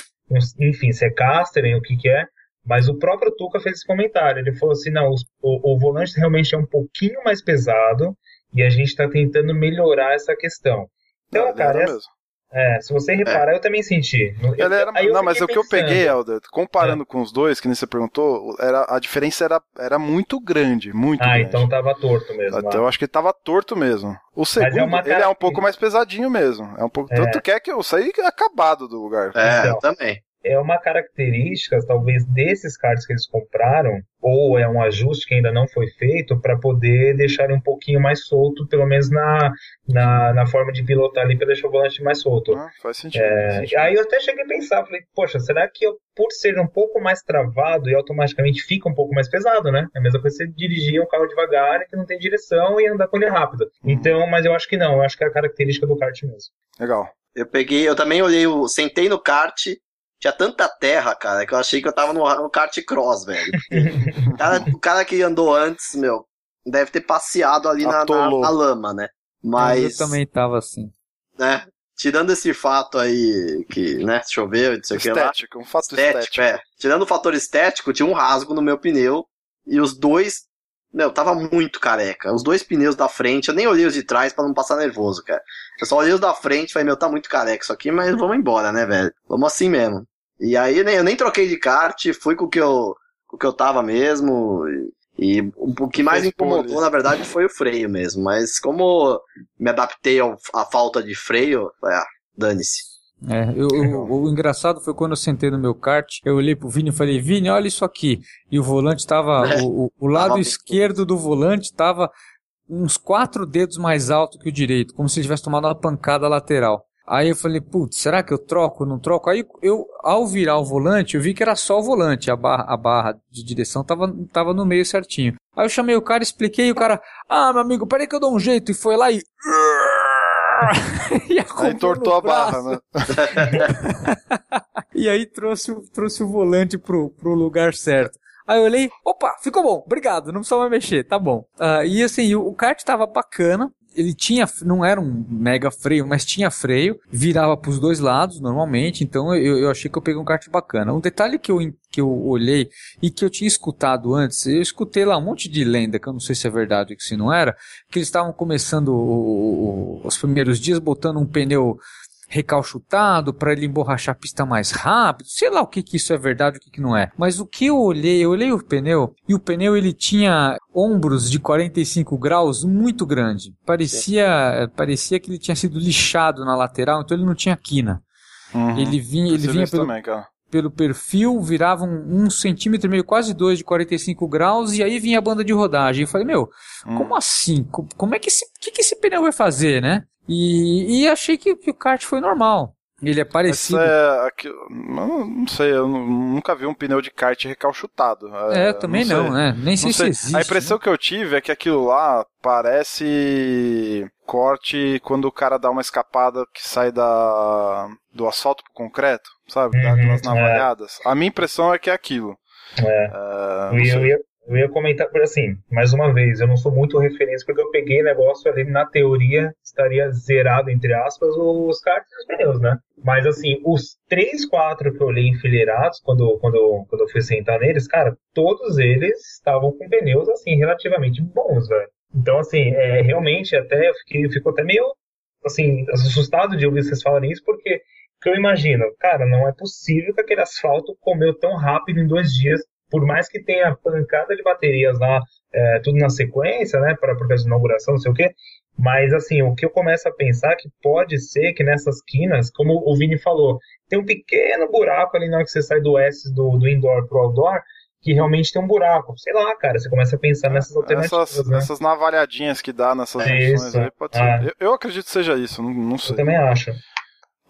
enfim, se é casterem, o que que é, mas o próprio Tuca fez esse comentário. Ele falou assim: não, o, o volante realmente é um pouquinho mais pesado e a gente está tentando melhorar essa questão. Então, não, cara, é, é, se você reparar, é. eu também senti. Eu, era, não, mas o que eu peguei, Helder, comparando é. com os dois, que nem você perguntou, era, a diferença era, era muito grande, muito ah, grande. então tava torto mesmo. Então, eu acho que ele tava torto mesmo. O é segundo, é ele é um pouco mais pesadinho mesmo. É um pouco, Tanto que é que eu saí acabado do lugar. É, então, também é uma característica, talvez, desses cards que eles compraram, ou é um ajuste que ainda não foi feito, para poder deixar um pouquinho mais solto, pelo menos na, na, na forma de pilotar ali, para deixar o volante mais solto. Ah, faz sentido, é, faz sentido. Aí eu até cheguei a pensar, falei, poxa, será que eu, por ser um pouco mais travado e automaticamente fica um pouco mais pesado, né? É a mesma coisa você dirigir um carro devagar que não tem direção e andar com ele rápido. Uhum. Então, mas eu acho que não, eu acho que é a característica do kart mesmo. Legal. Eu peguei, eu também olhei, o, sentei no kart, tinha tanta terra, cara, que eu achei que eu tava no, no kart cross, velho. o, cara, o cara que andou antes, meu, deve ter passeado ali na, na, na, lama, né? Mas. Eu também tava assim. Né? Tirando esse fato aí que, né, choveu, não sei o que lá. Estético, um fato estético. estético. É. Tirando o fator estético, tinha um rasgo no meu pneu e os dois, meu, tava muito careca. Os dois pneus da frente, eu nem olhei os de trás para não passar nervoso, cara. Eu só olhei os da frente e falei, meu, tá muito careca isso aqui, mas vamos embora, né, velho? Vamos assim mesmo. E aí nem, eu nem troquei de kart, fui com o que eu, com o que eu tava mesmo. E, e o que mais incomodou, na verdade, foi o freio mesmo. Mas como me adaptei à falta de freio, ah, dane-se. É, eu, eu, o engraçado foi quando eu sentei no meu kart, eu olhei pro Vini e falei, Vini, olha isso aqui. E o volante tava, é, o, o, lado tava esquerdo do volante tava uns quatro dedos mais alto que o direito, como se ele tivesse tomado uma pancada lateral. Aí eu falei, putz, será que eu troco, não troco? Aí eu, ao virar o volante, eu vi que era só o volante, a barra, a barra de direção tava, tava no meio certinho. Aí eu chamei o cara, expliquei, e o cara, ah, meu amigo, peraí que eu dou um jeito, e foi lá e... e aí entortou a barra, né? e aí trouxe, trouxe o volante pro, pro lugar certo. Aí eu olhei, opa, ficou bom, obrigado, não precisa mais mexer, tá bom. Uh, e assim, o, o kart tava bacana, ele tinha, não era um mega freio, mas tinha freio, virava para os dois lados normalmente, então eu, eu achei que eu peguei um kart bacana. Um detalhe que eu, que eu olhei e que eu tinha escutado antes, eu escutei lá um monte de lenda, que eu não sei se é verdade ou se não era, que eles estavam começando o, o, os primeiros dias botando um pneu recalchutado para ele emborrachar a pista mais rápido. Sei lá o que, que isso é verdade, o que, que não é. Mas o que eu olhei, eu olhei o pneu e o pneu ele tinha ombros de 45 graus muito grande. Parecia, parecia que ele tinha sido lixado na lateral, então ele não tinha quina. Uhum. Ele vinha, ele vinha pelo, também, pelo perfil, virava um, um, centímetro e meio, quase dois de 45 graus, e aí vinha a banda de rodagem. Eu falei, meu, uhum. como assim? Como é que esse, que, que esse pneu vai fazer, né? E, e achei que, que o kart foi normal. Ele é parecido. É, aqui, não, não, sei, eu nunca vi um pneu de kart recalchutado. É, é também não, não né? Nem sei, sei, se existe. A impressão né? que eu tive é que aquilo lá parece corte quando o cara dá uma escapada que sai da do asfalto pro concreto, sabe? Dá uhum, aquelas é. navalhadas. É. A minha impressão é que é aquilo. É. Uh, eu, ia, eu ia comentar, assim, mais uma vez, eu não sou muito referência porque eu peguei negócio ali, na teoria, estaria zerado, entre aspas, os cartas e os pneus, né? Mas, assim, os três, quatro que eu olhei enfileirados, quando, quando, quando eu fui sentar neles, cara, todos eles estavam com pneus, assim, relativamente bons, velho. Então, assim, é, realmente, até eu fiquei, fico até meio, assim, assustado de ouvir vocês falarem isso, porque que eu imagino, cara, não é possível que aquele asfalto comeu tão rápido em dois dias por mais que tenha pancada de baterias lá, é, tudo na sequência, né, para causa da inauguração, não sei o quê, mas assim, o que eu começo a pensar é que pode ser que nessas quinas, como o Vini falou, tem um pequeno buraco ali na hora que você sai do S do, do indoor pro outdoor, que realmente tem um buraco. Sei lá, cara, você começa a pensar nessas alternativas. Essas, né? essas navalhadinhas que dá nessas é funções aí, pode ser. Ah. Eu, eu, acredito que seja isso, não, não sei. Eu também acho.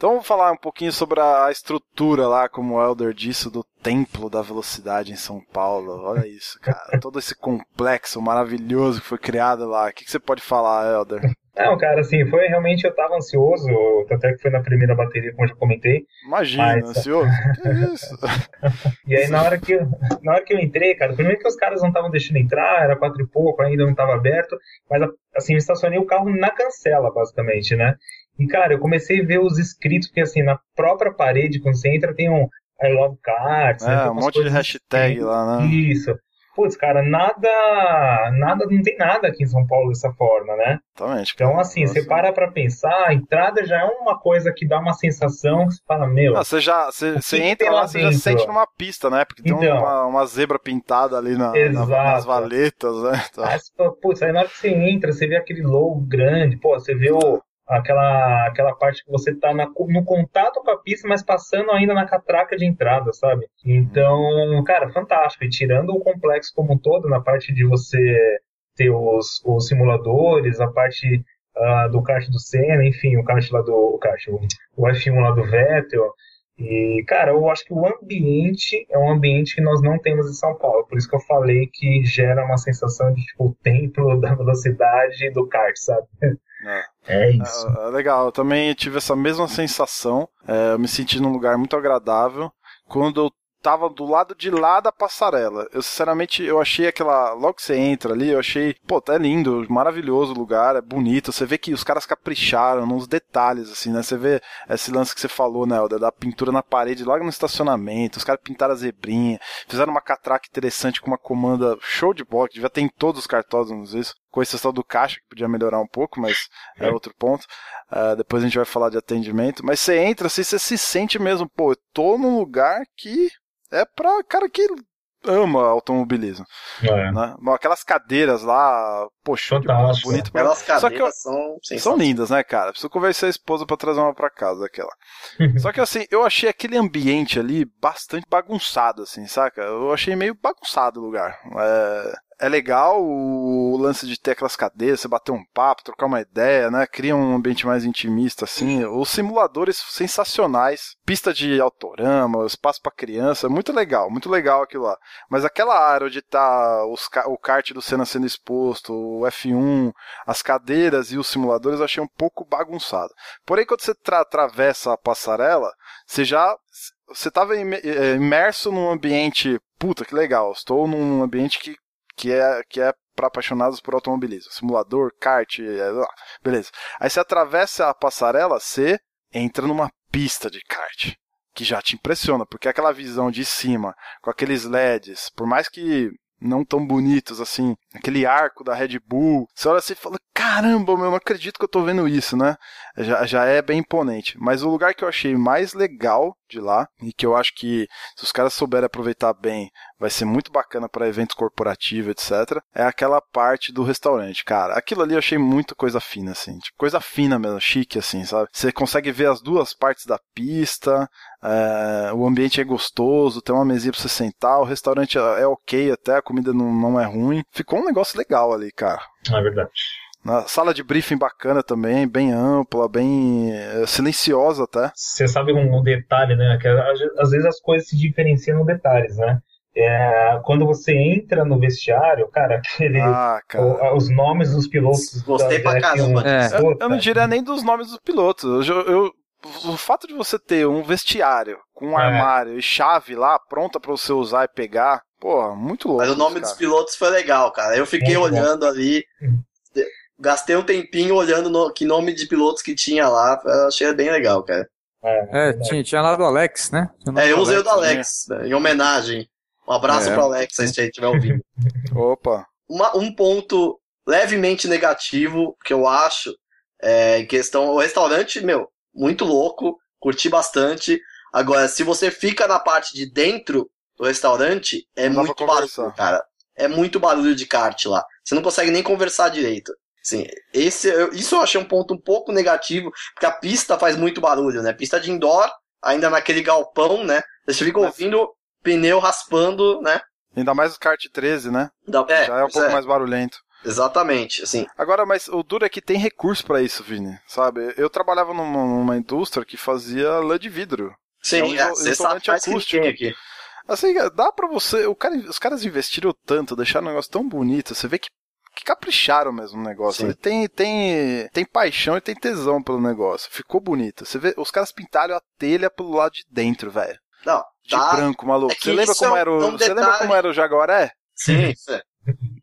Então vamos falar um pouquinho sobre a estrutura lá, como o Elder disse, do Templo da Velocidade em São Paulo. Olha isso, cara. Todo esse complexo maravilhoso que foi criado lá. O que, que você pode falar, Elder? Não, cara, assim, foi realmente eu tava ansioso, até que foi na primeira bateria, como eu já comentei. Imagina, mas... ansioso? que isso? e aí na hora, que, na hora que eu entrei, cara, primeiro que os caras não estavam deixando entrar, era quatro e pouco, ainda não estava aberto, mas assim, eu estacionei o carro na cancela, basicamente, né? E, cara, eu comecei a ver os escritos, porque assim, na própria parede, quando você entra, tem um I love cards. Né? É, né? um monte de hashtag assim. lá, né? Isso. Putz, cara, nada, nada, não tem nada aqui em São Paulo dessa forma, né? Totalmente. Então, assim, Nossa. você para pra pensar, a entrada já é uma coisa que dá uma sensação que você fala, meu. Ah, você já, você, você entra lá, você já sente numa pista, né? Porque tem então, uma, uma zebra pintada ali na, na, nas valetas, né? Então. Aí, putz, aí na hora que você entra, você vê aquele logo grande, pô, você vê o aquela, aquela parte que você está no contato com a pista, mas passando ainda na catraca de entrada, sabe? Então, cara, fantástico. E tirando o complexo como um todo, na parte de você ter os, os simuladores, a parte uh, do kart do Senna, enfim, o kart lá do o kart, o, o F1 lá do Vettel. E, cara, eu acho que o ambiente é um ambiente que nós não temos em São Paulo. Por isso que eu falei que gera uma sensação de, tipo, o templo da velocidade do kart, sabe? É, é isso. É, é, legal, eu também tive essa mesma sensação. É, eu me senti num lugar muito agradável. Quando eu tava do lado de lá da passarela. Eu, sinceramente, eu achei aquela. Logo que você entra ali, eu achei. Pô, tá lindo, maravilhoso o lugar, é bonito. Você vê que os caras capricharam nos detalhes, assim, né? Você vê esse lance que você falou, né, da pintura na parede logo no estacionamento. Os caras pintaram a zebrinha, fizeram uma catraca interessante com uma comanda show de bola, que devia ter em todos os cartódromos isso. Com exceção do caixa, que podia melhorar um pouco, mas é, é outro ponto. Uh, depois a gente vai falar de atendimento. Mas você entra assim, você se sente mesmo, pô, eu tô num lugar que é pra cara que ama automobilismo. É. Né? Aquelas cadeiras lá, poxa, bonito. Aquelas cadeiras eu, são São lindas, né, cara? Preciso convencer a esposa para trazer uma para casa, aquela. Só que assim, eu achei aquele ambiente ali bastante bagunçado, assim, saca? Eu achei meio bagunçado o lugar. É, é legal o lance de ter aquelas cadeiras, você bater um papo, trocar uma ideia, né? Cria um ambiente mais intimista, assim. Os simuladores sensacionais, pista de autorama, espaço para criança, muito legal, muito legal aquilo lá. Mas aquela área onde tá os, o kart do Senna sendo exposto, o F1, as cadeiras e os simuladores, eu achei um pouco bagunçado. Porém, quando você atravessa a passarela, você já você estava eh, imerso num ambiente, puta que legal, estou num ambiente que que é, que é para apaixonados por automobilismo. Simulador, kart, é, beleza. Aí você atravessa a passarela, você entra numa pista de kart. Que já te impressiona, porque aquela visão de cima, com aqueles LEDs, por mais que não tão bonitos assim. Aquele arco da Red Bull. Você olha assim e fala: caramba, meu, não acredito que eu tô vendo isso, né? Já, já é bem imponente. Mas o lugar que eu achei mais legal de lá, e que eu acho que se os caras souberem aproveitar bem, vai ser muito bacana para eventos corporativos, etc., é aquela parte do restaurante, cara. Aquilo ali eu achei muito coisa fina, assim. Tipo, coisa fina mesmo, chique, assim, sabe? Você consegue ver as duas partes da pista, é, o ambiente é gostoso, tem uma mesinha pra você sentar, o restaurante é, é ok até, a comida não, não é ruim. Ficou um negócio legal ali, cara. É verdade. Na sala de briefing bacana também, bem ampla, bem é, silenciosa até. Você sabe um, detalhe, né? Que às vezes as coisas se diferenciam no detalhes, né? É, quando você entra no vestiário, cara, aquele, ah, cara. O, os nomes dos pilotos. Gostei da, pra caramba. É. Eu, eu, não diria nem dos nomes dos pilotos. Eu, eu, o fato de você ter um vestiário com um é. armário e chave lá pronta para você usar e pegar, pô, muito louco. Mas o nome dos pilotos foi legal, cara. Eu fiquei olhando ali. Gastei um tempinho olhando no, que nome de pilotos que tinha lá. Eu achei bem legal, cara. É, é tinha, tinha lá do Alex, né? É, eu usei o do Alex, né? em homenagem. Um abraço é. pro Alex, se ele estiver ouvindo. Opa! Uma, um ponto levemente negativo que eu acho é em questão. O restaurante, meu, muito louco, curti bastante. Agora, se você fica na parte de dentro do restaurante, é não muito barulho, cara. É muito barulho de kart lá. Você não consegue nem conversar direito. Sim, esse, isso eu achei um ponto um pouco negativo, porque a pista faz muito barulho, né? Pista de indoor, ainda naquele galpão, né? Você fica ouvindo pneu raspando, né? Ainda mais o kart 13, né? É, Já é um pouco é. mais barulhento. Exatamente, assim. Agora, mas o duro é que tem recurso para isso, Vini, sabe? Eu trabalhava numa, numa, indústria que fazia lã de vidro. Sim, é um é, você sabe acústico. aqui. Assim, dá para você, o cara, os caras investiram tanto, deixaram um negócio tão bonito, você vê que que capricharam mesmo no negócio. Ele tem, tem, tem paixão e tem tesão pelo negócio. Ficou bonito. Você vê, os caras pintaram a telha pelo lado de dentro, velho. Não. De tá. branco, maluco. É você lembra como, é um, era o, um você lembra como era o Jaguaré? Sim, isso é.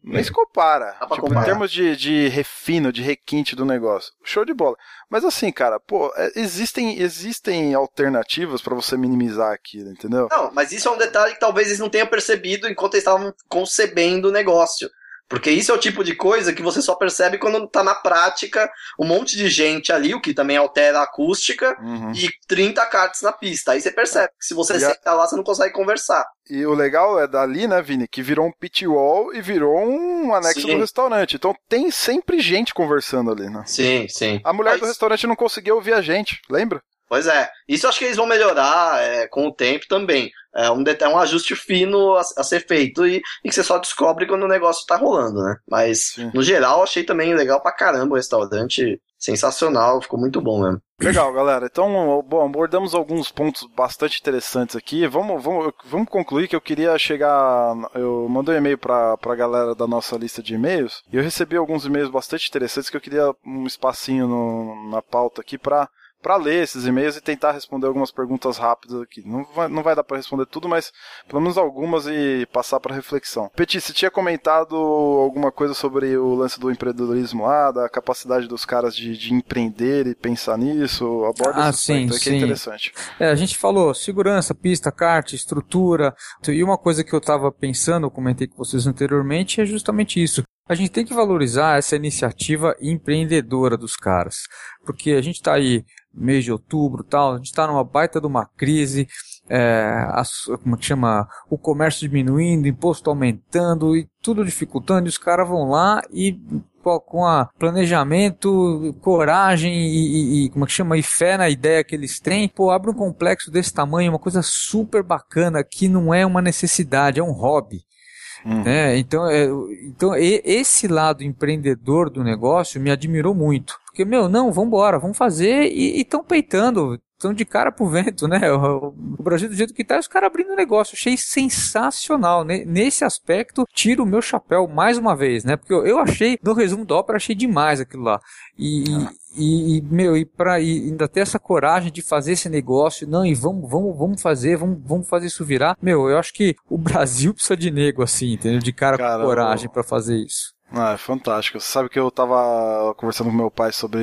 nem se compara. Tipo, em termos de, de refino, de requinte do negócio. Show de bola. Mas assim, cara, pô, é, existem, existem alternativas para você minimizar aquilo, entendeu? Não, mas isso é um detalhe que talvez eles não tenham percebido enquanto eles estavam concebendo o negócio. Porque isso é o tipo de coisa que você só percebe quando tá na prática um monte de gente ali, o que também altera a acústica, uhum. e 30 cartas na pista. Aí você percebe que se você e senta a... lá, você não consegue conversar. E o legal é dali, né, Vini, que virou um pit wall e virou um anexo sim. do restaurante. Então tem sempre gente conversando ali, né? Sim, sim. A mulher Mas... do restaurante não conseguia ouvir a gente, lembra? Pois é. Isso eu acho que eles vão melhorar é, com o tempo também. É um, é um ajuste fino a, a ser feito e, e, que você só descobre quando o negócio tá rolando, né? Mas, Sim. no geral, achei também legal pra caramba o restaurante. Sensacional, ficou muito bom mesmo. Legal, galera. Então, bom, abordamos alguns pontos bastante interessantes aqui. Vamos, vamos, vamos concluir que eu queria chegar. Eu mandei um e-mail para a galera da nossa lista de e-mails e eu recebi alguns e-mails bastante interessantes que eu queria um espacinho no, na pauta aqui para para ler esses e-mails e tentar responder algumas perguntas rápidas aqui. Não vai, não vai dar para responder tudo, mas pelo menos algumas e passar para reflexão. Petit, você tinha comentado alguma coisa sobre o lance do empreendedorismo lá, da capacidade dos caras de, de empreender e pensar nisso? Aborda ah, sim, aspecto, sim. é interessante. É, a gente falou segurança, pista, kart, estrutura. E uma coisa que eu estava pensando, eu comentei com vocês anteriormente, é justamente isso. A gente tem que valorizar essa iniciativa empreendedora dos caras, porque a gente está aí mês de outubro tal, a gente está numa baita de uma crise, é, a, como é que chama, o comércio diminuindo, imposto aumentando e tudo dificultando, e os caras vão lá e com a planejamento, coragem e, e, como é que chama, e fé na ideia que eles têm, pô, abre um complexo desse tamanho, uma coisa super bacana que não é uma necessidade, é um hobby. Hum. Né? Então, é, então esse lado empreendedor do negócio me admirou muito. Porque, meu, não, vamos embora, vamos fazer e estão peitando estão de cara pro vento, né? O, o Brasil do jeito que tá, os caras abrindo negócio. Achei sensacional. Né? Nesse aspecto, tiro o meu chapéu mais uma vez, né? Porque eu, eu achei, no resumo da ópera, achei demais aquilo lá. E, ah. e, e, meu, e pra e ainda ter essa coragem de fazer esse negócio, não, e vamos, vamos, vamos fazer, vamos, vamos fazer isso virar. Meu, eu acho que o Brasil precisa de nego assim, entendeu? De cara, cara com coragem para fazer isso. Ah, é fantástico. Você sabe que eu tava conversando com meu pai sobre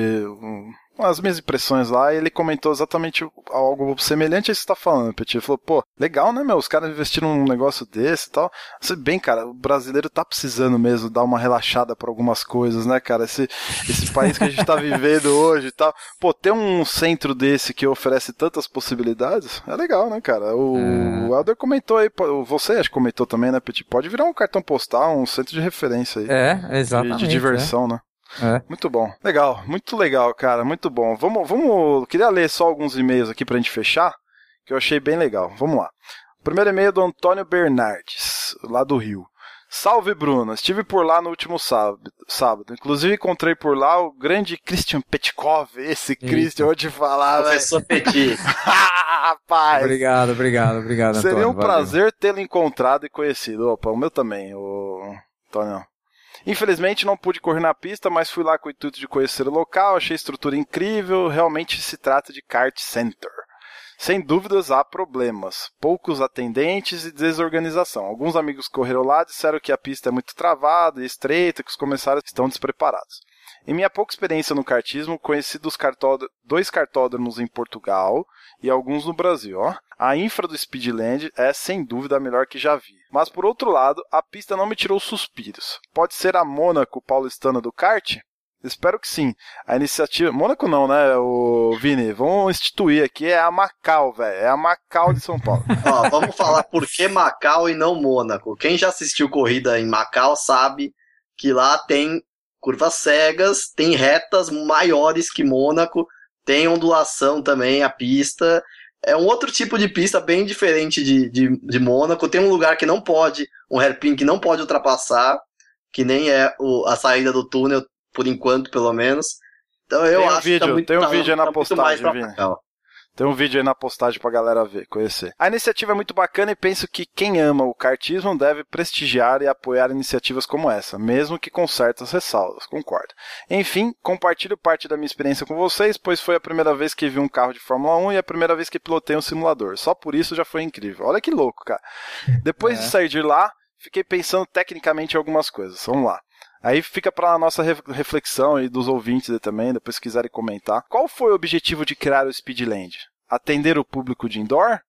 as minhas impressões lá e ele comentou exatamente algo semelhante a isso que você tá falando, Petit. Ele falou, pô, legal, né, meu? Os caras investiram num negócio desse e tal. Se bem, cara, o brasileiro tá precisando mesmo dar uma relaxada para algumas coisas, né, cara? Esse, esse país que a gente tá vivendo hoje e tal. Pô, ter um centro desse que oferece tantas possibilidades é legal, né, cara? O, é. o Helder comentou aí, você acho que comentou também, né, Petit? Pode virar um cartão postal, um centro de referência aí. É, exatamente. De, de diversão, é. né? É. Muito bom. Legal, muito legal, cara. Muito bom. Vamos, vamos. Queria ler só alguns e-mails aqui pra gente fechar, que eu achei bem legal. Vamos lá. O primeiro e-mail é do Antônio Bernardes, lá do Rio. Salve, Bruno. Estive por lá no último sábado. sábado. Inclusive, encontrei por lá o grande Christian Petkov. Esse Eita. Christian, eu vou te falar, Professor Petit. Rapaz. Obrigado, obrigado, obrigado, Seria Antônio, um prazer tê-lo encontrado e conhecido. Opa, o meu também, o Antônio. Infelizmente não pude correr na pista, mas fui lá com o intuito de conhecer o local, achei a estrutura incrível, realmente se trata de kart center. Sem dúvidas há problemas, poucos atendentes e desorganização. Alguns amigos correram lá disseram que a pista é muito travada e estreita, que os comissários estão despreparados. Em minha pouca experiência no kartismo, conheci dos dois cartódromos em Portugal e alguns no Brasil. Ó. A infra do Speedland é sem dúvida a melhor que já vi. Mas por outro lado, a pista não me tirou suspiros. Pode ser a Mônaco paulistana do kart? Espero que sim. A iniciativa. Mônaco não, né, o Vini? Vamos instituir aqui. É a Macau, velho. É a Macau de São Paulo. Ó, vamos falar por que Macau e não Mônaco. Quem já assistiu corrida em Macau sabe que lá tem curvas cegas, tem retas maiores que Mônaco, tem ondulação também a pista. É um outro tipo de pista bem diferente de, de, de Mônaco. Tem um lugar que não pode, um hairpin que não pode ultrapassar, que nem é o, a saída do túnel, por enquanto, pelo menos. Então eu tem um acho vídeo, que tá muito, tem um tá, vídeo aí na tá postagem, Vini. Tem um vídeo aí na postagem pra galera ver, conhecer. A iniciativa é muito bacana e penso que quem ama o kartismo deve prestigiar e apoiar iniciativas como essa, mesmo que com certas ressalvas, concordo. Enfim, compartilho parte da minha experiência com vocês, pois foi a primeira vez que vi um carro de Fórmula 1 e a primeira vez que pilotei um simulador. Só por isso já foi incrível. Olha que louco, cara. Depois é. de sair de lá, fiquei pensando tecnicamente em algumas coisas. Vamos lá. Aí fica para a nossa reflexão e dos ouvintes também, depois se quiserem comentar. Qual foi o objetivo de criar o Speedland? Atender o público de indoor?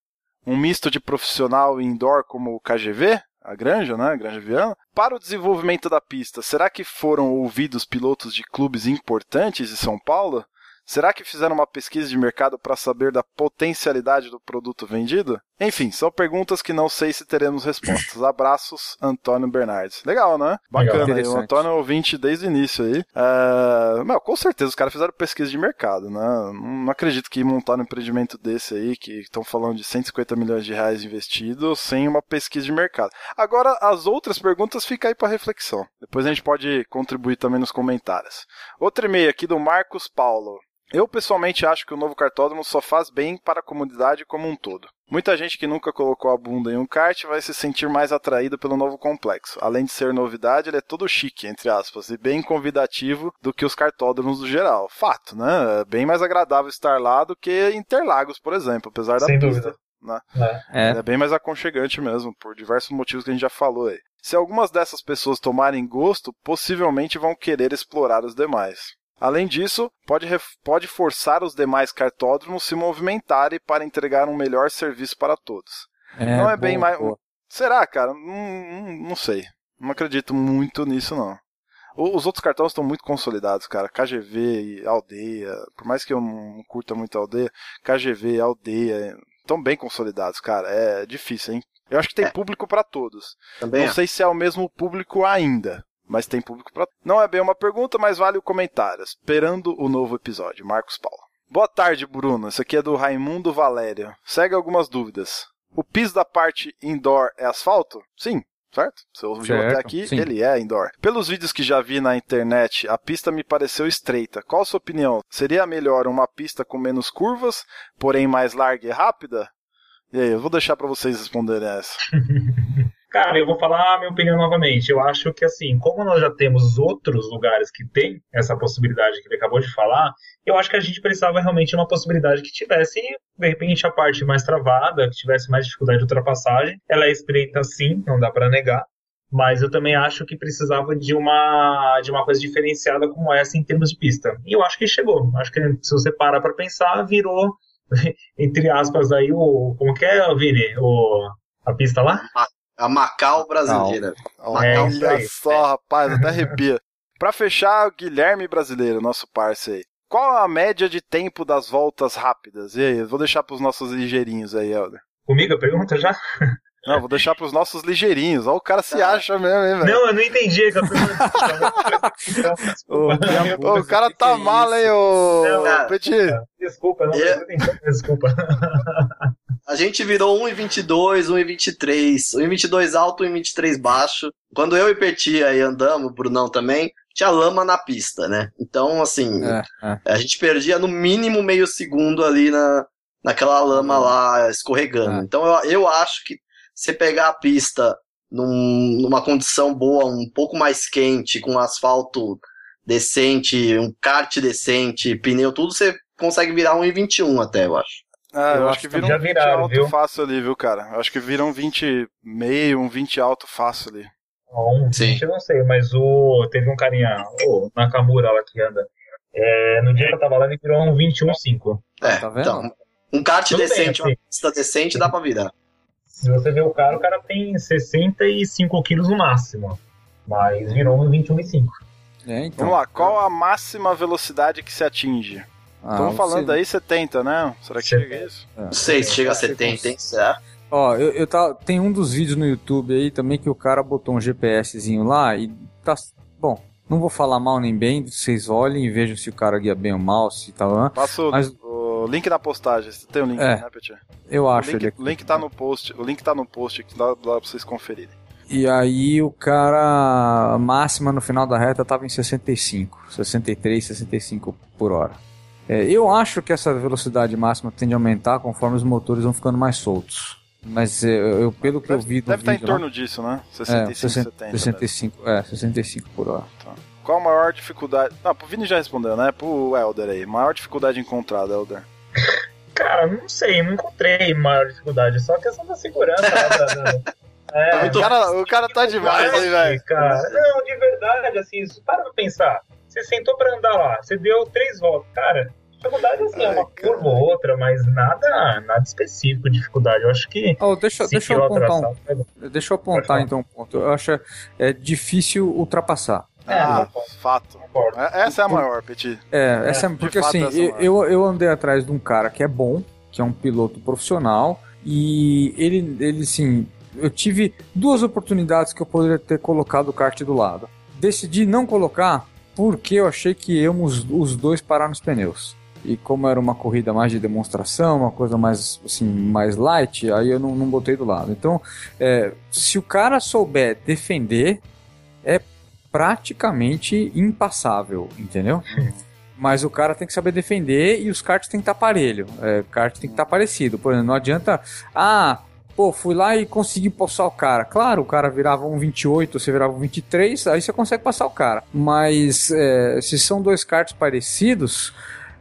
Um misto de profissional e indoor como o KGV? A Granja, né? A Granja Viana. Para o desenvolvimento da pista, será que foram ouvidos pilotos de clubes importantes de São Paulo? Será que fizeram uma pesquisa de mercado para saber da potencialidade do produto vendido? Enfim, são perguntas que não sei se teremos respostas. Abraços, Antônio Bernardes. Legal, né? Bacana aí. O Antônio é ouvinte desde o início aí. Uh, meu, com certeza os caras fizeram pesquisa de mercado, né? Não acredito que montar um empreendimento desse aí, que estão falando de 150 milhões de reais investidos, sem uma pesquisa de mercado. Agora, as outras perguntas ficam aí para reflexão. Depois a gente pode contribuir também nos comentários. Outro e-mail aqui do Marcos Paulo. Eu pessoalmente acho que o novo cartódromo só faz bem para a comunidade como um todo. Muita gente que nunca colocou a bunda em um kart vai se sentir mais atraído pelo novo complexo. Além de ser novidade, ele é todo chique, entre aspas, e bem convidativo do que os cartódromos do geral. Fato, né? É bem mais agradável estar lá do que Interlagos, por exemplo, apesar da Sem pista. Dúvida. Né? É. é bem mais aconchegante mesmo, por diversos motivos que a gente já falou aí. Se algumas dessas pessoas tomarem gosto, possivelmente vão querer explorar os demais. Além disso, pode, pode forçar os demais cartódromos se movimentarem para entregar um melhor serviço para todos. É, não é bem mais. Boa. Será, cara? Não, não, sei. Não acredito muito nisso, não. Os outros cartões estão muito consolidados, cara. KGV e Aldeia. Por mais que eu não curta muito a Aldeia, KGV e Aldeia estão bem consolidados, cara. É difícil, hein? Eu acho que tem é. público para todos. Também não é. sei se é o mesmo público ainda mas tem público para. Não é bem uma pergunta, mas vale o comentário. Esperando o novo episódio. Marcos Paulo. Boa tarde, Bruno. Esse aqui é do Raimundo Valério. Segue algumas dúvidas. O piso da parte indoor é asfalto? Sim, certo? Você ouviu certo, até aqui, sim. ele é indoor. Pelos vídeos que já vi na internet, a pista me pareceu estreita. Qual a sua opinião? Seria melhor uma pista com menos curvas, porém mais larga e rápida? E aí, eu vou deixar para vocês responderem essa. Cara, eu vou falar a minha opinião novamente. Eu acho que, assim, como nós já temos outros lugares que tem essa possibilidade que ele acabou de falar, eu acho que a gente precisava realmente de uma possibilidade que tivesse, de repente, a parte mais travada, que tivesse mais dificuldade de ultrapassagem. Ela é estreita, sim, não dá para negar. Mas eu também acho que precisava de uma, de uma coisa diferenciada como essa em termos de pista. E eu acho que chegou. Acho que se você parar para pensar, virou, entre aspas, aí o. Como que é, Vini? O, a pista lá? A Macau brasileira. Olha é só, rapaz, até arrepia. Pra fechar, o Guilherme brasileiro, nosso parceiro aí. Qual a média de tempo das voltas rápidas? E aí, vou deixar pros nossos ligeirinhos aí, Helder. Comigo a pergunta já? Não, vou deixar pros nossos ligeirinhos. Olha o cara se acha mesmo, hein, velho? Não, eu não entendi. Que o, o cara tá é mal, hein, ô Petit? Desculpa, não, eu... desculpa. A gente virou 1,22, 1,23. 1,22 alto, 1,23 baixo. Quando eu e Petit aí andamos, Brunão também, tinha lama na pista, né? Então, assim, é, é. a gente perdia no mínimo meio segundo ali na, naquela lama lá escorregando. É. Então, eu, eu acho que você pegar a pista num, numa condição boa, um pouco mais quente, com asfalto decente, um kart decente, pneu, tudo, você consegue virar um 21 até, eu acho. Ah, eu, eu acho que vira um 20 alto viu? fácil ali, viu, cara? Eu acho que vira um 20 meio, um 20 alto fácil ali. Um Sim. 20 eu não sei, mas o teve um carinha, o Nakamura lá que anda. É, no dia que eu tava lá, ele virou um 21,5. É, tá vendo? Então, um kart Tudo decente, bem, assim. uma pista decente, dá pra virar. Se você vê o cara, o cara tem 65 quilos no máximo. Mas virou um 21,5. É, então. Vamos lá, qual a máxima velocidade que se atinge? Ah, Estamos falando aí 70, né? Será que chega isso? Não sei se chega a 70, hein? Será? Ó, eu, eu tá, tem um dos vídeos no YouTube aí também que o cara botou um GPSzinho lá e tá. Bom, não vou falar mal nem bem, vocês olhem e vejam se o cara guia bem ou mal, se tá lá. Passo mas... o link na postagem, você tem o link, é, né, Petit? Eu acho o link, ele. O link tá no post, o link tá no post aqui, dá, dá pra vocês conferirem. E aí o cara, a máxima no final da reta tava em 65, 63, 65 por hora. É, eu acho que essa velocidade máxima tende a aumentar conforme os motores vão ficando mais soltos. Mas eu, é, eu pelo que deve, eu vi Deve estar em torno lá, disso, né? 65, é, 60, 70. 65, é, 65 por hora. Tá. Qual a maior dificuldade... Ah, pro Vini já respondeu, né? Pro Elder aí. Maior dificuldade encontrada, Elder? Cara, não sei, não encontrei maior dificuldade. Só a questão da segurança. da, da, É, o, cara, o cara tá demais aí, velho. Não, de verdade, assim, para pra pensar. Você sentou pra andar lá, você deu três voltas. Cara, dificuldade assim, é uma curva ou outra, mas nada, nada específico de dificuldade. Eu acho que. Oh, deixa, deixa eu apontar, um, deixa eu apontar então um ponto. Eu acho é difícil ultrapassar. É, ah, fato. É, essa é a maior, Petit. É, essa é, porque assim, é eu, eu andei atrás de um cara que é bom, que é um piloto profissional, e ele, ele assim, eu tive duas oportunidades que eu poderia ter colocado o kart do lado. Decidi não colocar porque eu achei que íamos os dois parar nos pneus. E como era uma corrida mais de demonstração, uma coisa mais assim, mais light, aí eu não, não botei do lado. Então, é, se o cara souber defender, é praticamente impassável, entendeu? Mas o cara tem que saber defender e os karts tem que estar parelho. É, kart tem que estar parecido. Por exemplo, não adianta. Ah, pô, fui lá e consegui passar o cara. Claro, o cara virava um 28, você virava um 23, aí você consegue passar o cara. Mas é, se são dois karts parecidos,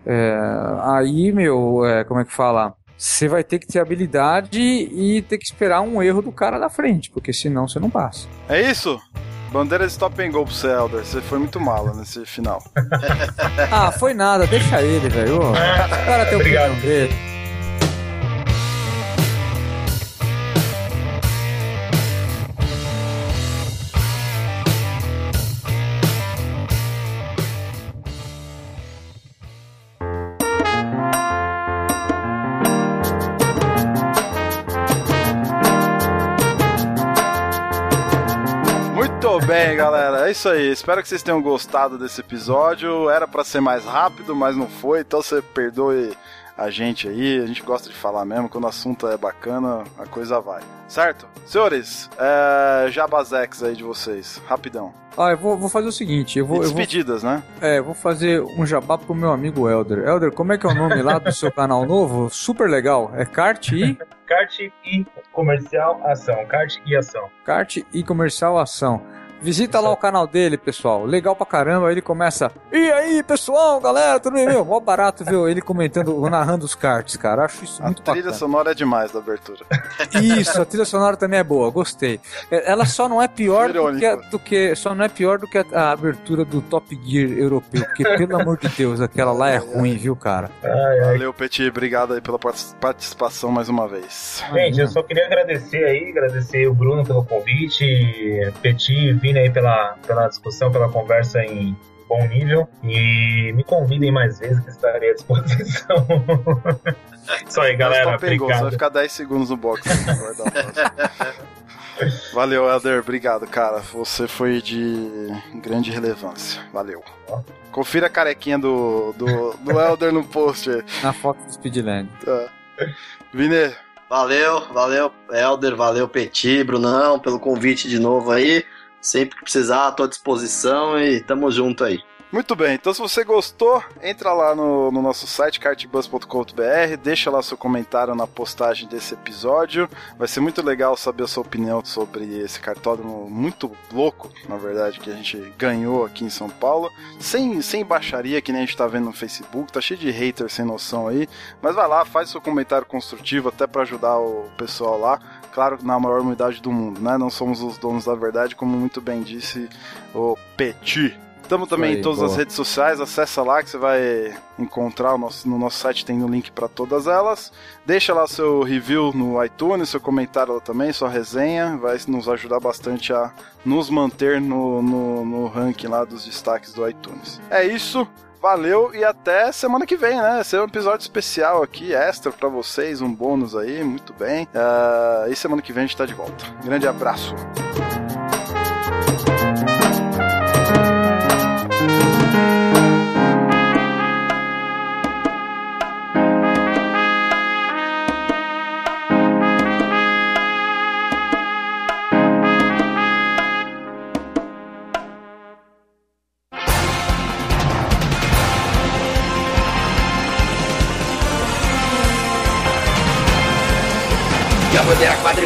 é, aí, meu, é, como é que fala? Você vai ter que ter habilidade e ter que esperar um erro do cara da frente, porque senão você não passa. É isso? Bandeira de stop and go pro você, Elder. Você foi muito mala nesse final. ah, foi nada. Deixa ele, velho. O cara tem o Obrigado. dele. Isso aí. Espero que vocês tenham gostado desse episódio. Era para ser mais rápido, mas não foi. Então você perdoe a gente aí. A gente gosta de falar mesmo. Quando o assunto é bacana, a coisa vai. Certo? Senhores, é... jabazex aí de vocês. Rapidão. Ah, eu vou, vou fazer o seguinte, eu vou... despedidas, eu vou, né? É, eu vou fazer um jabá pro meu amigo Elder. Elder, como é que é o nome lá do seu canal novo? Super legal. É Kart e... Kart e Comercial Ação. Kart e Ação. Kart e Comercial Ação. Visita lá o canal dele, pessoal. Legal pra caramba. Ele começa. E aí, pessoal, galera, tudo bem? Meu, mó barato ver ele comentando, narrando os karts, cara. Acho isso a muito bacana. A trilha sonora é demais da abertura. Isso, a trilha sonora também é boa, gostei. É, ela só não é pior do que, do que, Só não é pior do que a, a, abertura do Top Gear europeu. Porque, pelo amor de Deus, aquela lá é ruim, viu, cara? Valeu, Petit. Obrigado aí pela participação mais uma vez. Gente, eu só queria agradecer aí, agradecer o Bruno pelo convite, Petit, Vini aí pela, pela discussão, pela conversa em bom nível. E me convidem mais vezes que estarei à disposição. Isso aí, galera. Pegou, você vai ficar 10 segundos no box. Valeu, Elder. Obrigado, cara. Você foi de grande relevância. Valeu. Confira a carequinha do, do, do Elder no post. Na foto do Speedland. Tá. Vini. Valeu, valeu, Elder, valeu, Petit, Brunão, pelo convite de novo aí. Sempre que precisar, à tua disposição e tamo junto aí. Muito bem, então se você gostou, entra lá no, no nosso site cartbus.com.br, deixa lá seu comentário na postagem desse episódio. Vai ser muito legal saber a sua opinião sobre esse cartódromo muito louco, na verdade, que a gente ganhou aqui em São Paulo. Sem, sem baixaria, que nem a gente tá vendo no Facebook, tá cheio de haters sem noção aí. Mas vai lá, faz seu comentário construtivo até para ajudar o pessoal lá claro, na maior unidade do mundo, né? Não somos os donos da verdade, como muito bem disse o Petit. Estamos também Aí, em todas boa. as redes sociais, acessa lá que você vai encontrar nosso, no nosso site tem o um link para todas elas. Deixa lá seu review no iTunes, seu comentário lá também, sua resenha, vai nos ajudar bastante a nos manter no, no, no ranking lá dos destaques do iTunes. É isso. Valeu e até semana que vem, né? Esse é um episódio especial aqui, extra para vocês, um bônus aí, muito bem. Uh, e semana que vem a gente tá de volta. Grande abraço.